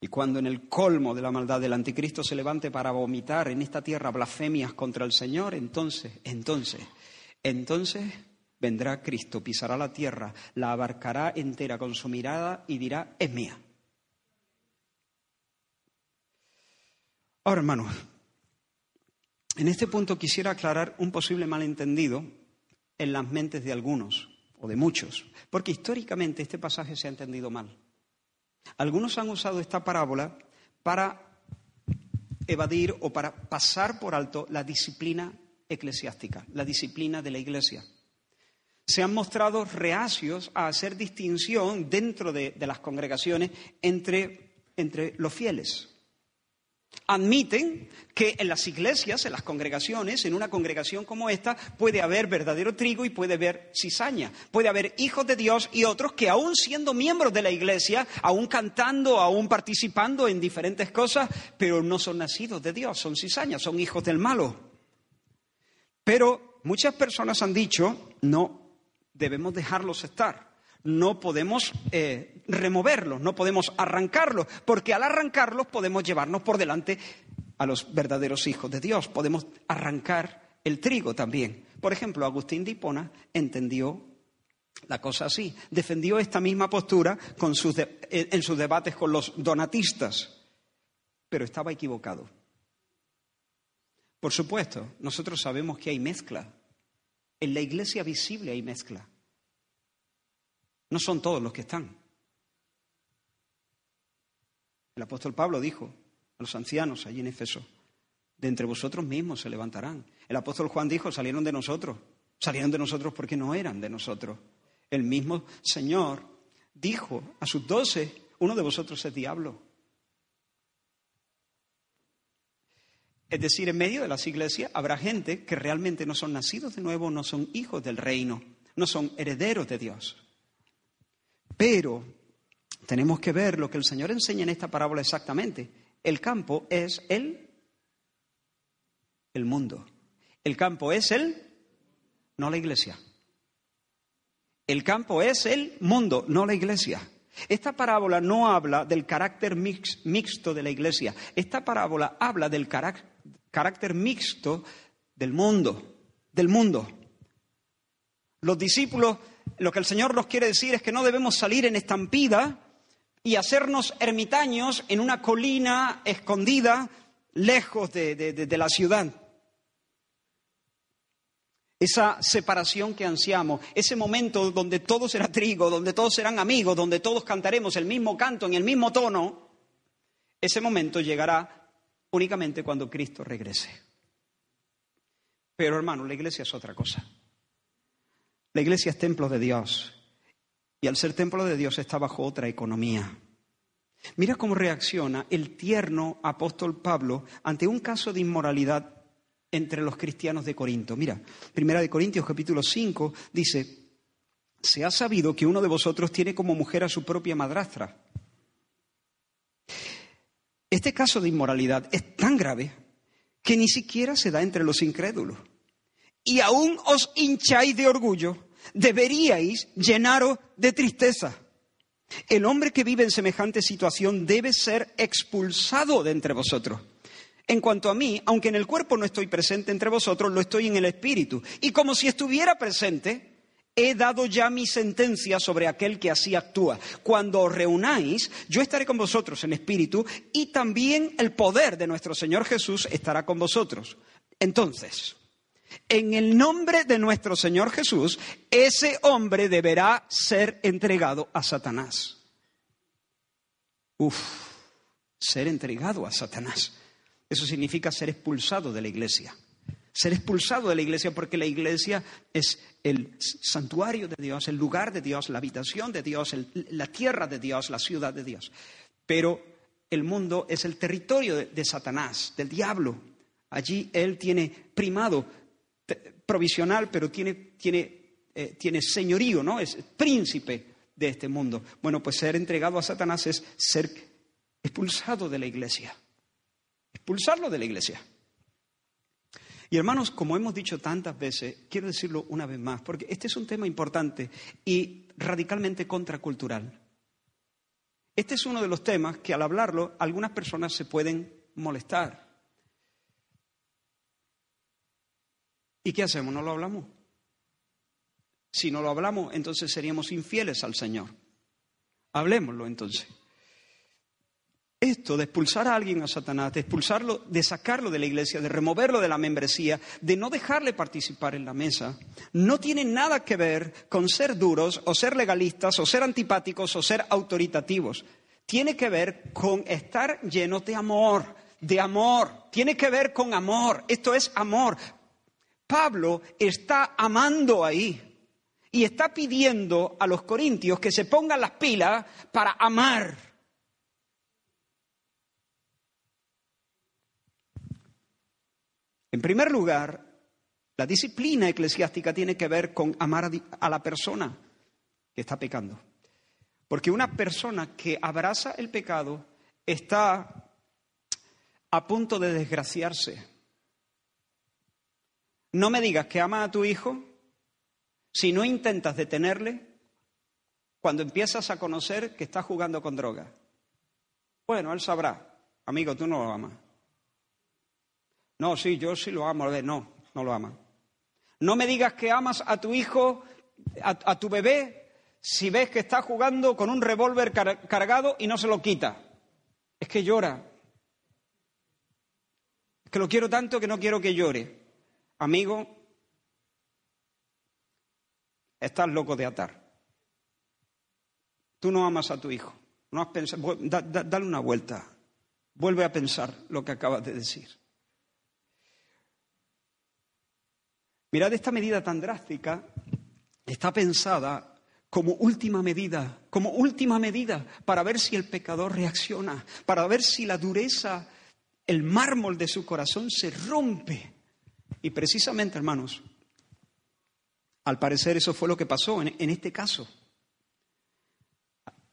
Y cuando en el colmo de la maldad del anticristo se levante para vomitar en esta tierra blasfemias contra el Señor, entonces, entonces, entonces vendrá Cristo, pisará la tierra, la abarcará entera con su mirada y dirá, es mía. Ahora, hermanos, en este punto quisiera aclarar un posible malentendido en las mentes de algunos o de muchos, porque históricamente este pasaje se ha entendido mal. Algunos han usado esta parábola para evadir o para pasar por alto la disciplina eclesiástica, la disciplina de la Iglesia. Se han mostrado reacios a hacer distinción dentro de, las congregaciones entre, entre los fieles admiten que en las iglesias, en las congregaciones, en una congregación como esta, puede haber verdadero trigo y puede haber cizaña. Puede haber hijos de Dios y otros que aún siendo miembros de la iglesia, aún cantando, aún participando en diferentes cosas, pero no son nacidos de Dios, son cizañas, son hijos del malo. Pero muchas personas han dicho, no, debemos dejarlos estar no podemos eh, removerlos, no podemos arrancarlos, porque al arrancarlos podemos llevarnos por delante a los verdaderos hijos de Dios, podemos arrancar el trigo también. Por ejemplo, Agustín de Hipona entendió la cosa así, defendió esta misma postura en sus debates con los donatistas, pero estaba equivocado. Por supuesto, nosotros sabemos que hay mezcla. En la iglesia visible hay mezcla. No son todos los que están. El apóstol Pablo dijo a los ancianos allí en Efeso, de entre vosotros mismos se levantarán. El apóstol Juan dijo, salieron de nosotros. Salieron de nosotros porque no eran de nosotros. El mismo Señor dijo a sus doce, uno de vosotros es diablo. Es decir, en medio de las iglesias habrá gente que realmente no son nacidos de nuevo, no son hijos del reino, no son herederos de Dios. Pero tenemos que ver lo que el Señor enseña en esta parábola exactamente. El campo es el, el mundo. El campo es el, no la iglesia. El campo es el mundo, no la iglesia. Esta parábola no habla del carácter mixto de la iglesia. Esta parábola habla del carácter mixto del mundo, del mundo. Los discípulos lo que el Señor nos quiere decir es que no debemos salir en estampida y hacernos ermitaños en una colina escondida lejos de, la ciudad. Esa separación que ansiamos, ese momento donde todos será trigo, donde todos serán amigos, donde todos cantaremos el mismo canto en el mismo tono, ese momento llegará únicamente cuando Cristo regrese. Pero hermano, la iglesia es otra cosa. La iglesia es templo de Dios y al ser templo de Dios está bajo otra economía. Mira cómo reacciona el tierno apóstol Pablo ante un caso de inmoralidad entre los cristianos de Corinto. Mira, Primera de Corintios capítulo 5 dice, se ha sabido que uno de vosotros tiene como mujer a su propia madrastra. Este caso de inmoralidad es tan grave que ni siquiera se da entre los incrédulos y aún os hincháis de orgullo, deberíais llenaros de tristeza. El hombre que vive en semejante situación debe ser expulsado de entre vosotros. En cuanto a mí, aunque en el cuerpo no estoy presente entre vosotros, lo estoy en el espíritu. Y como si estuviera presente, he dado ya mi sentencia sobre aquel que así actúa. Cuando os reunáis, yo estaré con vosotros en espíritu y también el poder de nuestro Señor Jesús estará con vosotros. Entonces, en el nombre de nuestro Señor Jesús, ese hombre deberá ser entregado a Satanás. Uf, ser entregado a Satanás. Eso significa ser expulsado de la iglesia. Ser expulsado de la iglesia porque la iglesia es el santuario de Dios, el lugar de Dios, la habitación de Dios, la tierra de Dios, la ciudad de Dios. Pero el mundo es el territorio de Satanás, del diablo. Allí él tiene primado provisional, pero tiene, tiene, eh, tiene señorío, ¿no? Es príncipe de este mundo. Bueno, pues ser entregado a Satanás es ser expulsado de la iglesia. Expulsarlo de la iglesia. Y hermanos, como hemos dicho tantas veces, quiero decirlo una vez más, porque este es un tema importante y radicalmente contracultural. Este es uno de los temas que al hablarlo algunas personas se pueden molestar. ¿Y qué hacemos? ¿No lo hablamos? Si no lo hablamos, entonces seríamos infieles al Señor. Hablemoslo entonces. Esto de expulsar a alguien a Satanás, de expulsarlo, de sacarlo de la iglesia, de removerlo de la membresía, de no dejarle participar en la mesa, no tiene nada que ver con ser duros o ser legalistas o ser antipáticos o ser autoritativos. Tiene que ver con estar llenos de amor, de amor. Tiene que ver con amor. Esto es amor. Pablo está amando ahí y está pidiendo a los corintios que se pongan las pilas para amar. En primer lugar, la disciplina eclesiástica tiene que ver con amar a la persona que está pecando. Porque una persona que abraza el pecado está a punto de desgraciarse. No me digas que ama a tu hijo si no intentas detenerle cuando empiezas a conocer que está jugando con droga. Bueno, él sabrá. Amigo, tú no lo amas. No, sí, yo sí lo amo. No, no lo ama. No me digas que amas a tu hijo, a, tu bebé, si ves que está jugando con un revólver cargado y no se lo quita. Es que llora. Es que lo quiero tanto que no quiero que llore. Amigo, estás loco de atar. Tú no amas a tu hijo. No has pensado, dale una vuelta. Vuelve a pensar lo que acabas de decir. Mirad, esta medida tan drástica está pensada como última medida, como última medida para ver si el pecador reacciona, para ver si la dureza, el mármol de su corazón se rompe y precisamente, hermanos, al parecer eso fue lo que pasó en, este caso.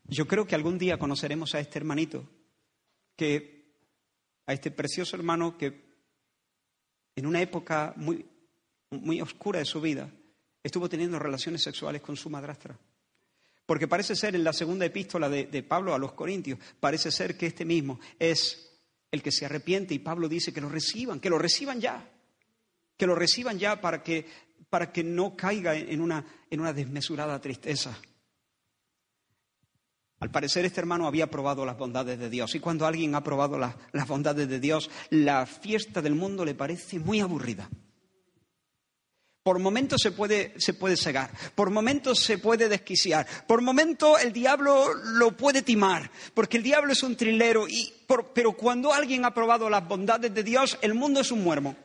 Yo creo que algún día conoceremos a este hermanito, que a este precioso hermano que en una época muy, muy oscura de su vida estuvo teniendo relaciones sexuales con su madrastra. Porque parece ser en la segunda epístola de, de, Pablo a los Corintios, parece ser que este mismo es el que se arrepiente y Pablo dice que lo reciban, que lo reciban ya que lo reciban ya para que, para que no caiga en una, en una desmesurada tristeza. Al parecer este hermano había probado las bondades de Dios y cuando alguien ha probado las, las bondades de Dios, la fiesta del mundo le parece muy aburrida. Por momentos se puede, se puede cegar, por momentos se puede desquiciar, por momentos el diablo lo puede timar, porque el diablo es un trilero, y pero cuando alguien ha probado las bondades de Dios, el mundo es un muermo.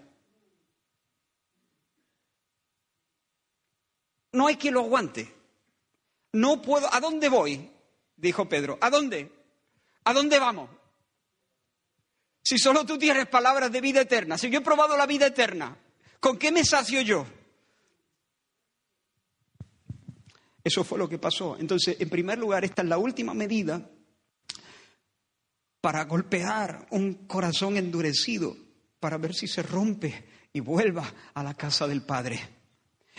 no hay quien lo aguante. No puedo. ¿A dónde voy? Dijo Pedro. ¿A dónde? ¿A dónde vamos? Si solo tú tienes palabras de vida eterna, si yo he probado la vida eterna, ¿con qué me sacio yo? Eso fue lo que pasó. Entonces, en primer lugar, esta es la última medida para golpear un corazón endurecido, para ver si se rompe y vuelva a la casa del Padre.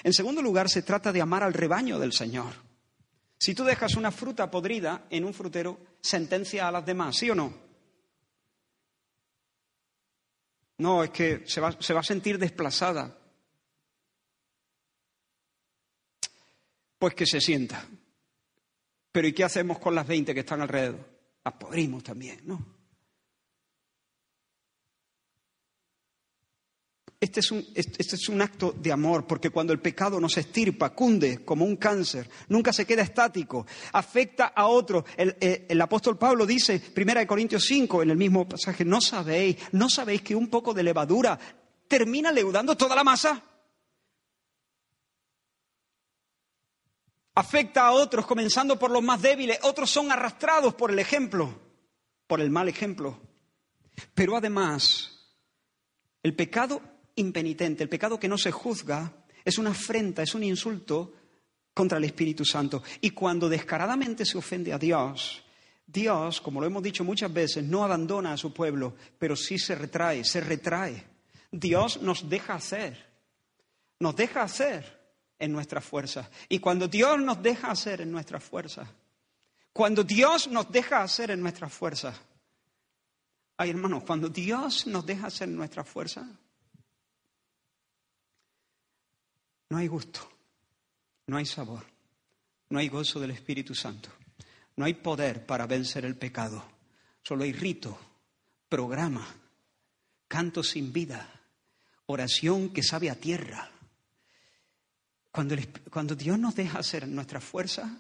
En segundo lugar, se trata de amar al rebaño del Señor. Si tú dejas una fruta podrida en un frutero, sentencia a las demás, ¿sí o no? No, es que se va, a sentir desplazada. Pues que se sienta. Pero ¿y qué hacemos con las 20 que están alrededor? Las podrimos también, ¿no? Este es, un, este es, un, acto de amor, porque cuando el pecado nos estirpa, cunde como un cáncer, nunca se queda estático, afecta a otro. El, eh, apóstol Pablo dice, 1 Corintios 5, en el mismo pasaje, no sabéis, no sabéis que un poco de levadura termina leudando toda la masa. Afecta a otros, comenzando por los más débiles, otros son arrastrados por el ejemplo, por el mal ejemplo. Pero además, el pecado impenitente, el pecado que no se juzga, es una afrenta, es un insulto contra el Espíritu Santo. Y cuando descaradamente se ofende a Dios, Dios, como lo hemos dicho muchas veces, no abandona a su pueblo, pero sí se retrae, se retrae. Dios nos deja hacer, nos deja hacer en nuestras fuerzas. Y cuando Dios nos deja hacer en nuestras fuerzas, cuando Dios nos deja hacer en nuestras fuerzas, ay hermanos, cuando Dios nos deja hacer en nuestras fuerzas, no hay gusto, no hay sabor, no hay gozo del Espíritu Santo, no hay poder para vencer el pecado. Solo hay rito, programa, canto sin vida, oración que sabe a tierra. Cuando, cuando Dios nos deja hacer nuestra fuerza,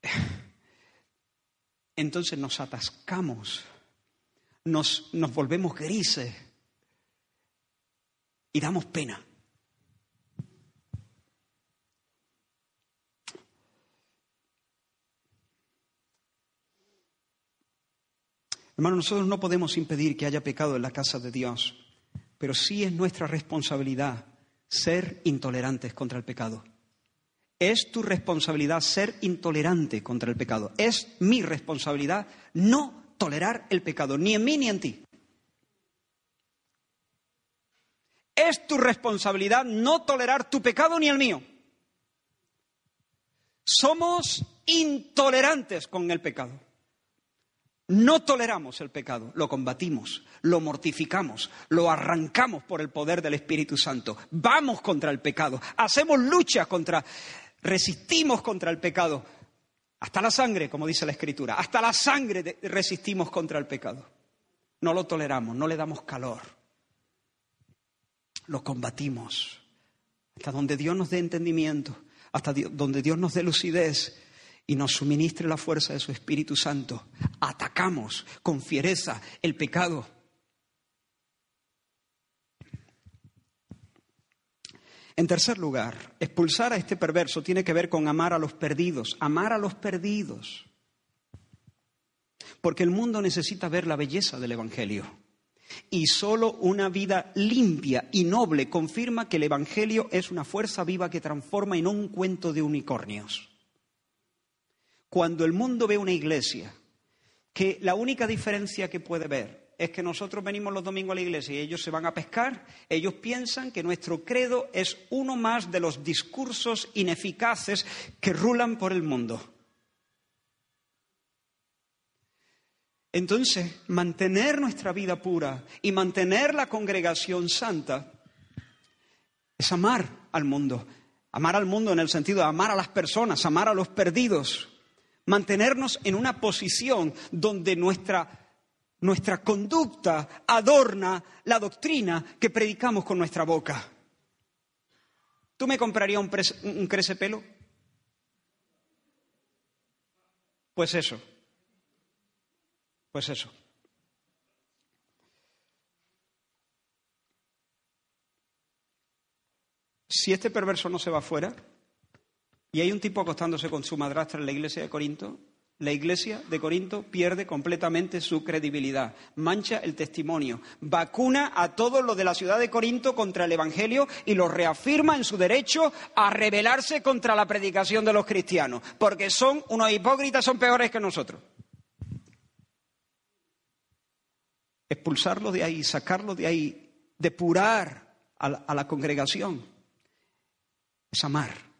entonces nos atascamos, nos, nos volvemos grises y damos pena. Hermano, nosotros no podemos impedir que haya pecado en la casa de Dios, pero sí es nuestra responsabilidad ser intolerantes contra el pecado. Es tu responsabilidad ser intolerante contra el pecado. Es mi responsabilidad no tolerar el pecado, ni en mí ni en ti. Es tu responsabilidad no tolerar tu pecado ni el mío. Somos intolerantes con el pecado. No toleramos el pecado, lo combatimos, lo mortificamos, lo arrancamos por el poder del Espíritu Santo. Vamos contra el pecado, hacemos lucha contra, resistimos contra el pecado. Hasta la sangre, como dice la Escritura, hasta la sangre resistimos contra el pecado. No lo toleramos, no le damos calor. Lo combatimos. Hasta donde Dios nos dé entendimiento, hasta donde Dios nos dé lucidez y nos suministre la fuerza de su Espíritu Santo, atacamos con fiereza el pecado. En tercer lugar, expulsar a este perverso tiene que ver con amar a los perdidos, amar a los perdidos. Porque el mundo necesita ver la belleza del Evangelio. Y solo una vida limpia y noble confirma que el Evangelio es una fuerza viva que transforma y no un cuento de unicornios. Cuando el mundo ve una iglesia que la única diferencia que puede ver es que nosotros venimos los domingos a la iglesia y ellos se van a pescar, ellos piensan que nuestro credo es uno más de los discursos ineficaces que rulan por el mundo. Entonces, mantener nuestra vida pura y mantener la congregación santa es amar al mundo. Amar al mundo en el sentido de amar a las personas, amar a los perdidos mantenernos en una posición donde nuestra, nuestra conducta adorna la doctrina que predicamos con nuestra boca. ¿Tú me comprarías un, un crecepelo? Pues eso. Pues eso. Si este perverso no se va fuera, y hay un tipo acostándose con su madrastra en la iglesia de Corinto. La iglesia de Corinto pierde completamente su credibilidad, mancha el testimonio, vacuna a todos los de la ciudad de Corinto contra el Evangelio y los reafirma en su derecho a rebelarse contra la predicación de los cristianos, porque son unos hipócritas, son peores que nosotros. Expulsarlo de ahí, sacarlo de ahí, depurar a la, a la congregación, es amar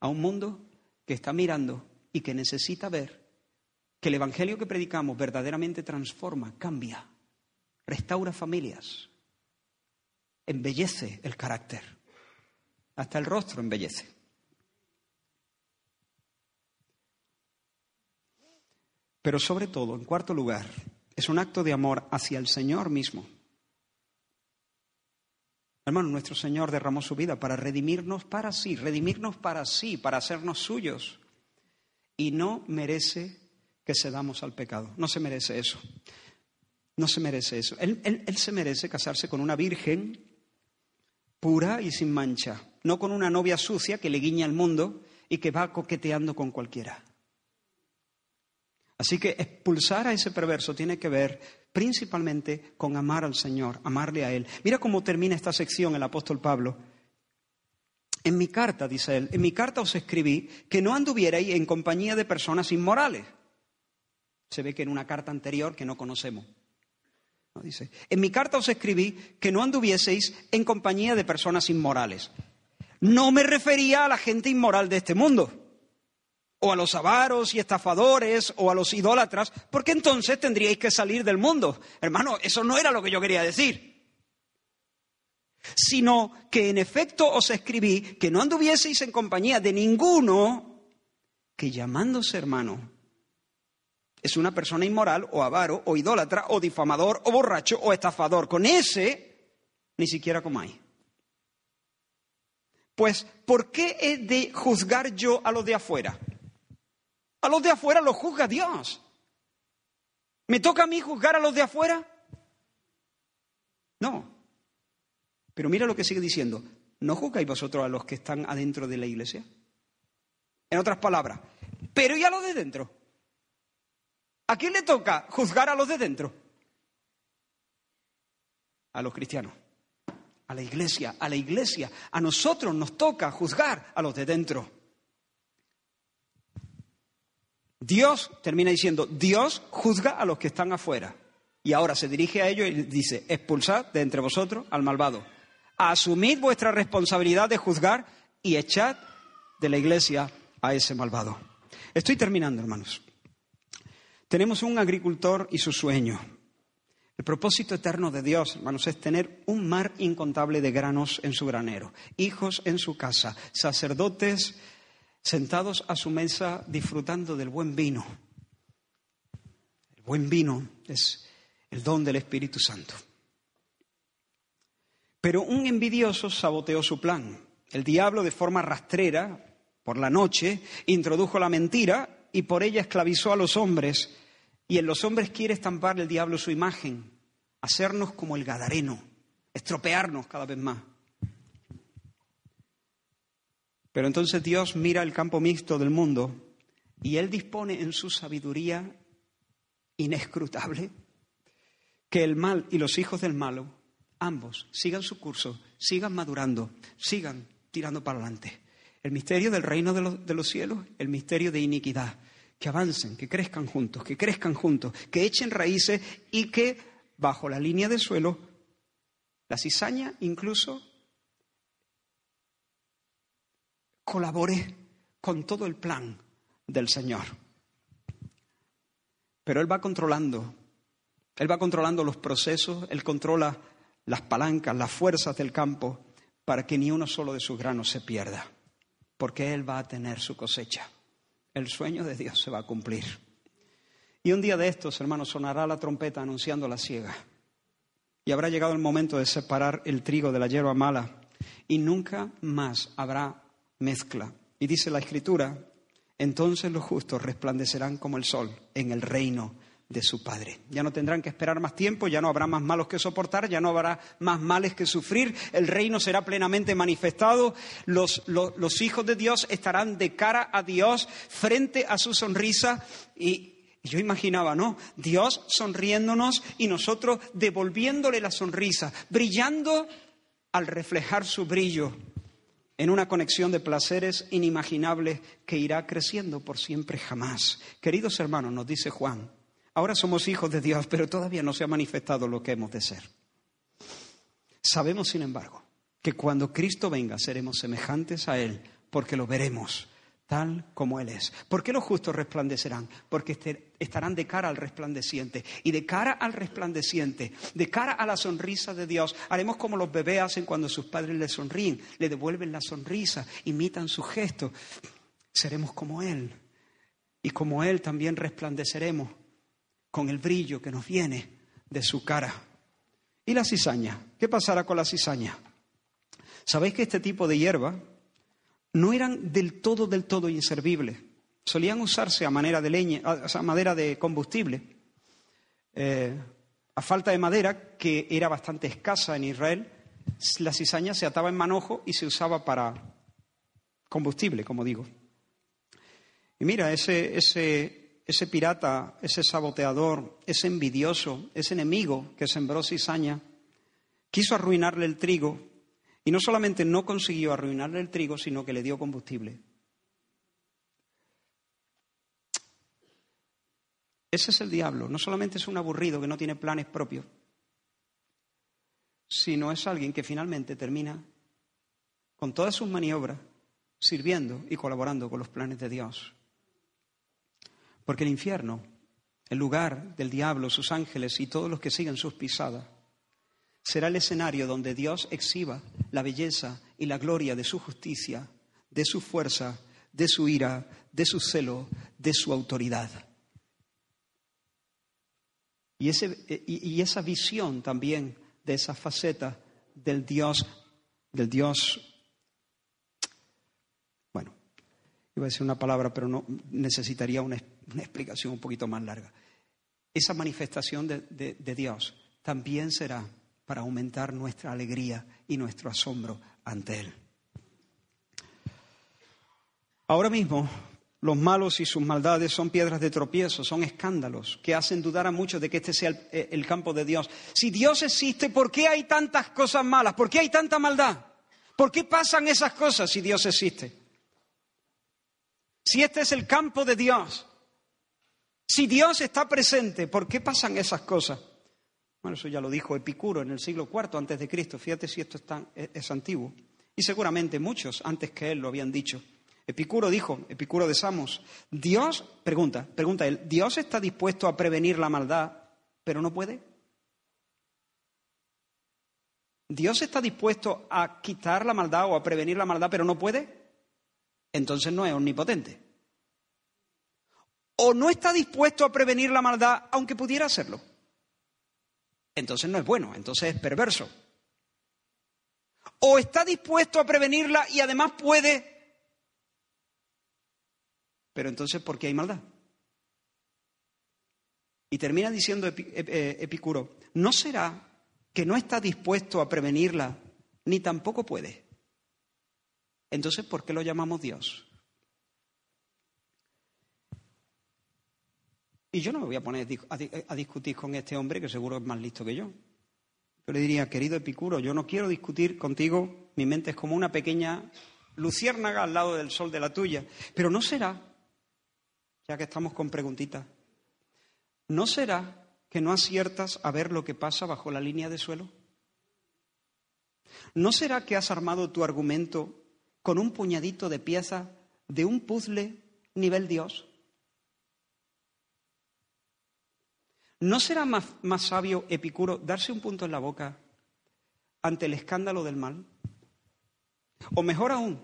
a un mundo que está mirando y que necesita ver que el Evangelio que predicamos verdaderamente transforma, cambia, restaura familias, embellece el carácter, hasta el rostro embellece. Pero sobre todo, en cuarto lugar, es un acto de amor hacia el Señor mismo. Hermano, nuestro Señor derramó su vida para redimirnos para sí, redimirnos para sí, para hacernos suyos. Y no merece que cedamos al pecado. No se merece eso. No se merece eso. Él, él, se merece casarse con una virgen pura y sin mancha, no con una novia sucia que le guiña al mundo y que va coqueteando con cualquiera. Así que expulsar a ese perverso tiene que ver principalmente con amar al Señor, amarle a Él. Mira cómo termina esta sección el apóstol Pablo. En mi carta, dice él, en mi carta os escribí que no anduvierais en compañía de personas inmorales. Se ve que en una carta anterior que no conocemos. Dice, en mi carta os escribí que no anduvieseis en compañía de personas inmorales. No me refería a la gente inmoral de este mundo o a los avaros y estafadores o a los idólatras, porque entonces tendríais que salir del mundo. Hermano, eso no era lo que yo quería decir. Sino que en efecto os escribí que no anduvieseis en compañía de ninguno que llamándose hermano es una persona inmoral o avaro o idólatra o difamador o borracho o estafador. Con ese ni siquiera comáis. Pues, ¿por qué he de juzgar yo a los de afuera? A los de afuera los juzga Dios. ¿Me toca a mí juzgar a los de afuera? No. Pero mira lo que sigue diciendo. ¿No juzgáis vosotros a los que están adentro de la iglesia? En otras palabras, pero ¿y a los de dentro? ¿A quién le toca juzgar a los de dentro? A los cristianos, a la iglesia, a la iglesia. A nosotros nos toca juzgar a los de dentro. Dios, termina diciendo, Dios juzga a los que están afuera. Y ahora se dirige a ellos y dice, expulsad de entre vosotros al malvado. Asumid vuestra responsabilidad de juzgar y echad de la iglesia a ese malvado. Estoy terminando, hermanos. Tenemos un agricultor y su sueño. El propósito eterno de Dios, hermanos, es tener un mar incontable de granos en su granero, hijos en su casa, sacerdotes sentados a su mesa disfrutando del buen vino. El buen vino es el don del Espíritu Santo. Pero un envidioso saboteó su plan. El diablo, de forma rastrera, por la noche, introdujo la mentira y por ella esclavizó a los hombres. Y en los hombres quiere estampar el diablo su imagen, hacernos como el Gadareno, estropearnos cada vez más. Pero entonces Dios mira el campo mixto del mundo y Él dispone en su sabiduría inescrutable que el mal y los hijos del malo, ambos, sigan su curso, sigan madurando, sigan tirando para adelante el misterio del reino de los, de los cielos, el misterio de iniquidad. Que avancen, que crezcan juntos, que crezcan juntos, que echen raíces y que bajo la línea del suelo, la cizaña incluso colabore con todo el plan del Señor. Pero Él va controlando, Él va controlando los procesos, Él controla las palancas, las fuerzas del campo, para que ni uno solo de sus granos se pierda porque Él va a tener su cosecha. El sueño de Dios se va a cumplir. Y un día de estos, hermanos, sonará la trompeta anunciando la siega. Y habrá llegado el momento de separar el trigo de la hierba mala. Y nunca más habrá mezcla. Y dice la Escritura, entonces los justos resplandecerán como el sol en el reino de su Padre. Ya no tendrán que esperar más tiempo, ya no habrá más malos que soportar, ya no habrá más males que sufrir, el reino será plenamente manifestado, los, los, hijos de Dios estarán de cara a Dios frente a su sonrisa y, yo imaginaba, ¿no? Dios sonriéndonos y nosotros devolviéndole la sonrisa, brillando al reflejar su brillo en una conexión de placeres inimaginables que irá creciendo por siempre jamás. Queridos hermanos, nos dice Juan, Ahora somos hijos de Dios, pero todavía no se ha manifestado lo que hemos de ser. Sabemos, sin embargo, que cuando Cristo venga seremos semejantes a Él, porque lo veremos tal como Él es. ¿Por qué los justos resplandecerán? Porque este, estarán de cara al resplandeciente. Y de cara al resplandeciente, de cara a la sonrisa de Dios, haremos como los bebés hacen cuando sus padres les sonríen, le devuelven la sonrisa, imitan su gesto. Seremos como Él. Y como Él también resplandeceremos con el brillo que nos viene de su cara. ¿Y la cizaña? ¿Qué pasará con la cizaña? ¿Sabéis que este tipo de hierba no eran del todo, del todo inservibles? Solían usarse a manera de leña, a madera de combustible. Eh, a falta de madera, que era bastante escasa en Israel, la cizaña se ataba en manojo y se usaba para combustible, como digo. Y mira, ese, ese ese pirata, ese saboteador, ese envidioso, ese enemigo que sembró cizaña, quiso arruinarle el trigo y no solamente no consiguió arruinarle el trigo, sino que le dio combustible. Ese es el diablo. No solamente es un aburrido que no tiene planes propios, sino es alguien que finalmente termina con todas sus maniobras sirviendo y colaborando con los planes de Dios. Porque el infierno, el lugar del diablo, sus ángeles y todos los que siguen sus pisadas, será el escenario donde Dios exhiba la belleza y la gloria de su justicia, de su fuerza, de su ira, de su celo, de su autoridad. Y, esa visión también de esa faceta del Dios, del Dios, bueno, iba a decir una palabra, pero no necesitaría una, explicación un poquito más larga. Esa manifestación de Dios también será para aumentar nuestra alegría y nuestro asombro ante Él. Ahora mismo los malos y sus maldades son piedras de tropiezo, son escándalos que hacen dudar a muchos de que este sea eh, el, campo de Dios. Si Dios existe, ¿por qué hay tantas cosas malas? ¿Por qué hay tanta maldad? ¿Por qué pasan esas cosas si Dios existe? Si este es el campo de Dios, si Dios está presente, ¿por qué pasan esas cosas? Eso ya lo dijo Epicuro en el siglo IV antes de Cristo. Fíjate si esto es, es antiguo. Y seguramente muchos antes que él lo habían dicho. Epicuro dijo, Epicuro de Samos, Dios, pregunta, pregunta él, ¿Dios está dispuesto a prevenir la maldad, pero no puede? ¿Dios está dispuesto a quitar la maldad o a prevenir la maldad, pero no puede? Entonces no es omnipotente. O no está dispuesto a prevenir la maldad, aunque pudiera hacerlo. Entonces no es bueno, entonces es perverso. O está dispuesto a prevenirla y además puede pero entonces, ¿por qué hay maldad? Y termina diciendo eh, Epicuro, ¿no será que no está dispuesto a prevenirla, ni tampoco puede? Entonces, ¿por qué lo llamamos Dios? Y yo no me voy a poner a discutir con este hombre, que seguro es más listo que yo. Yo le diría, querido Epicuro, yo no quiero discutir contigo, mi mente es como una pequeña luciérnaga al lado del sol de la tuya, pero ¿no será ya que estamos con preguntitas. ¿No será que no aciertas a ver lo que pasa bajo la línea de suelo? ¿No será que has armado tu argumento con un puñadito de piezas de un puzzle nivel Dios? ¿No será más, más, sabio, Epicuro, darse un punto en la boca ante el escándalo del mal? O mejor aún,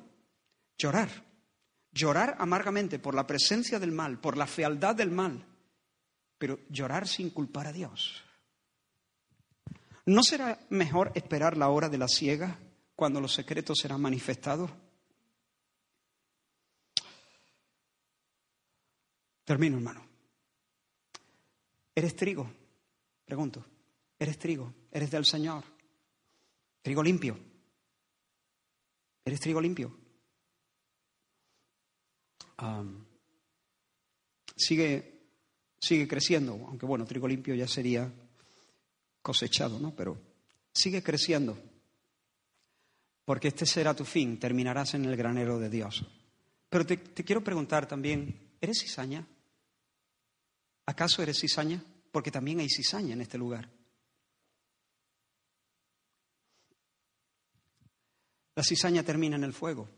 llorar llorar amargamente por la presencia del mal, por la fealdad del mal, pero llorar sin culpar a Dios. ¿No será mejor esperar la hora de la ciega cuando los secretos serán manifestados? Termino, hermano. ¿Eres trigo? Pregunto. ¿Eres trigo? ¿Eres del Señor? ¿Trigo limpio? ¿Eres trigo limpio? sigue, sigue creciendo, aunque bueno, trigo limpio ya sería cosechado, ¿no? Pero sigue creciendo, porque este será tu fin, terminarás en el granero de Dios. Pero te, te quiero preguntar también, ¿eres cizaña? ¿Acaso eres cizaña? Porque también hay cizaña en este lugar. La cizaña termina en el fuego.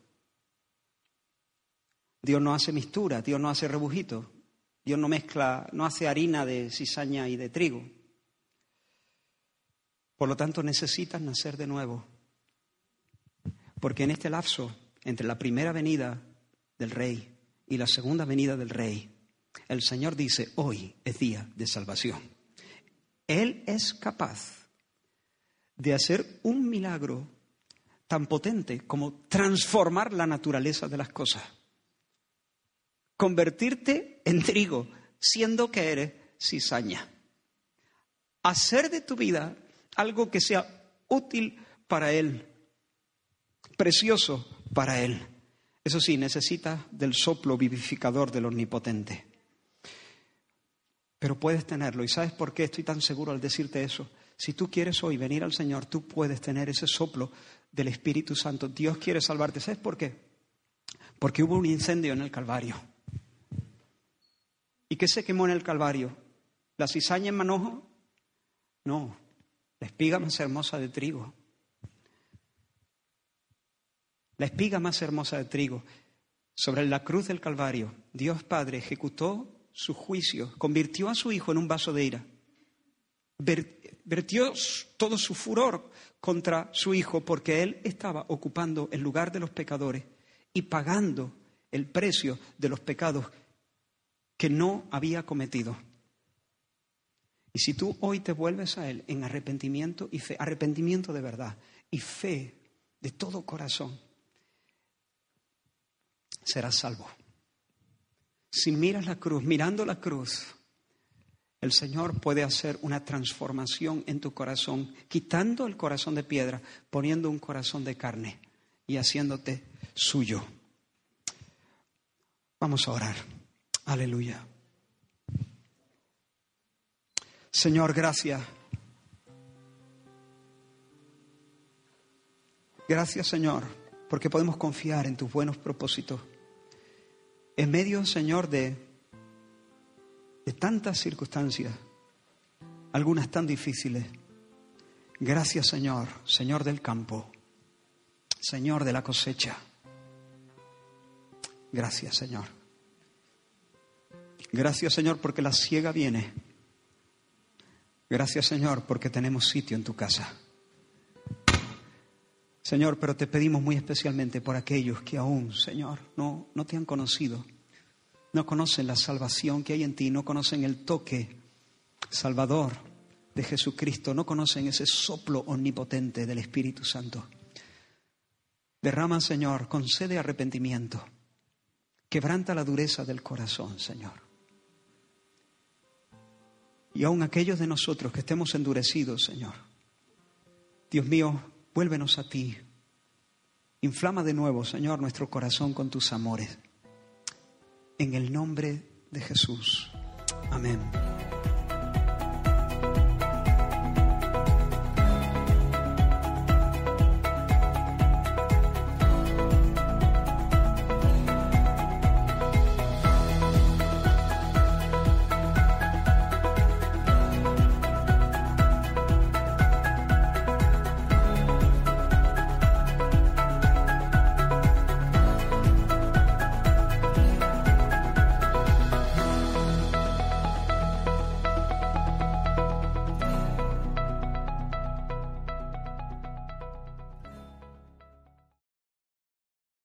Dios no hace mistura, Dios no hace rebujito, Dios no mezcla, no hace harina de cizaña y de trigo. Por lo tanto, necesitas nacer de nuevo. Porque en este lapso, entre la primera venida del Rey y la segunda venida del Rey, el Señor dice, hoy es día de salvación. Él es capaz de hacer un milagro tan potente como transformar la naturaleza de las cosas convertirte en trigo, siendo que eres cizaña. Hacer de tu vida algo que sea útil para Él, precioso para Él. Eso sí, necesitas del soplo vivificador del Omnipotente. Pero puedes tenerlo. ¿Y sabes por qué estoy tan seguro al decirte eso? Si tú quieres hoy venir al Señor, tú puedes tener ese soplo del Espíritu Santo. Dios quiere salvarte. ¿Sabes por qué? Porque hubo un incendio en el Calvario. ¿Y qué se quemó en el Calvario? ¿La cizaña en manojo? No, la espiga más hermosa de trigo. La espiga más hermosa de trigo. Sobre la cruz del Calvario, Dios Padre ejecutó su juicio, convirtió a su Hijo en un vaso de ira. Vertió todo su furor contra su Hijo porque Él estaba ocupando el lugar de los pecadores y pagando el precio de los pecados que no había cometido. Y si tú hoy te vuelves a Él en arrepentimiento y fe, arrepentimiento de verdad y fe de todo corazón, serás salvo. Si miras la cruz, mirando la cruz, el Señor puede hacer una transformación en tu corazón, quitando el corazón de piedra, poniendo un corazón de carne y haciéndote suyo. Vamos a orar. Aleluya. Señor, gracias. Gracias, Señor, porque podemos confiar en tus buenos propósitos. En medio, Señor, de, de tantas circunstancias, algunas tan difíciles. Gracias, Señor, Señor del campo, Señor de la cosecha. Gracias, Señor. Gracias, Señor, porque la ciega viene. Gracias, Señor, porque tenemos sitio en tu casa. Señor, pero te pedimos muy especialmente por aquellos que aún, Señor, no, no te han conocido, no conocen la salvación que hay en ti, no conocen el toque salvador de Jesucristo, no conocen ese soplo omnipotente del Espíritu Santo. Derrama, Señor, concede arrepentimiento, quebranta la dureza del corazón, Señor. Y aún aquellos de nosotros que estemos endurecidos, Señor, Dios mío, Vuélvenos a ti. Inflama de nuevo, Señor, nuestro corazón con tus amores. En el nombre de Jesús. Amén.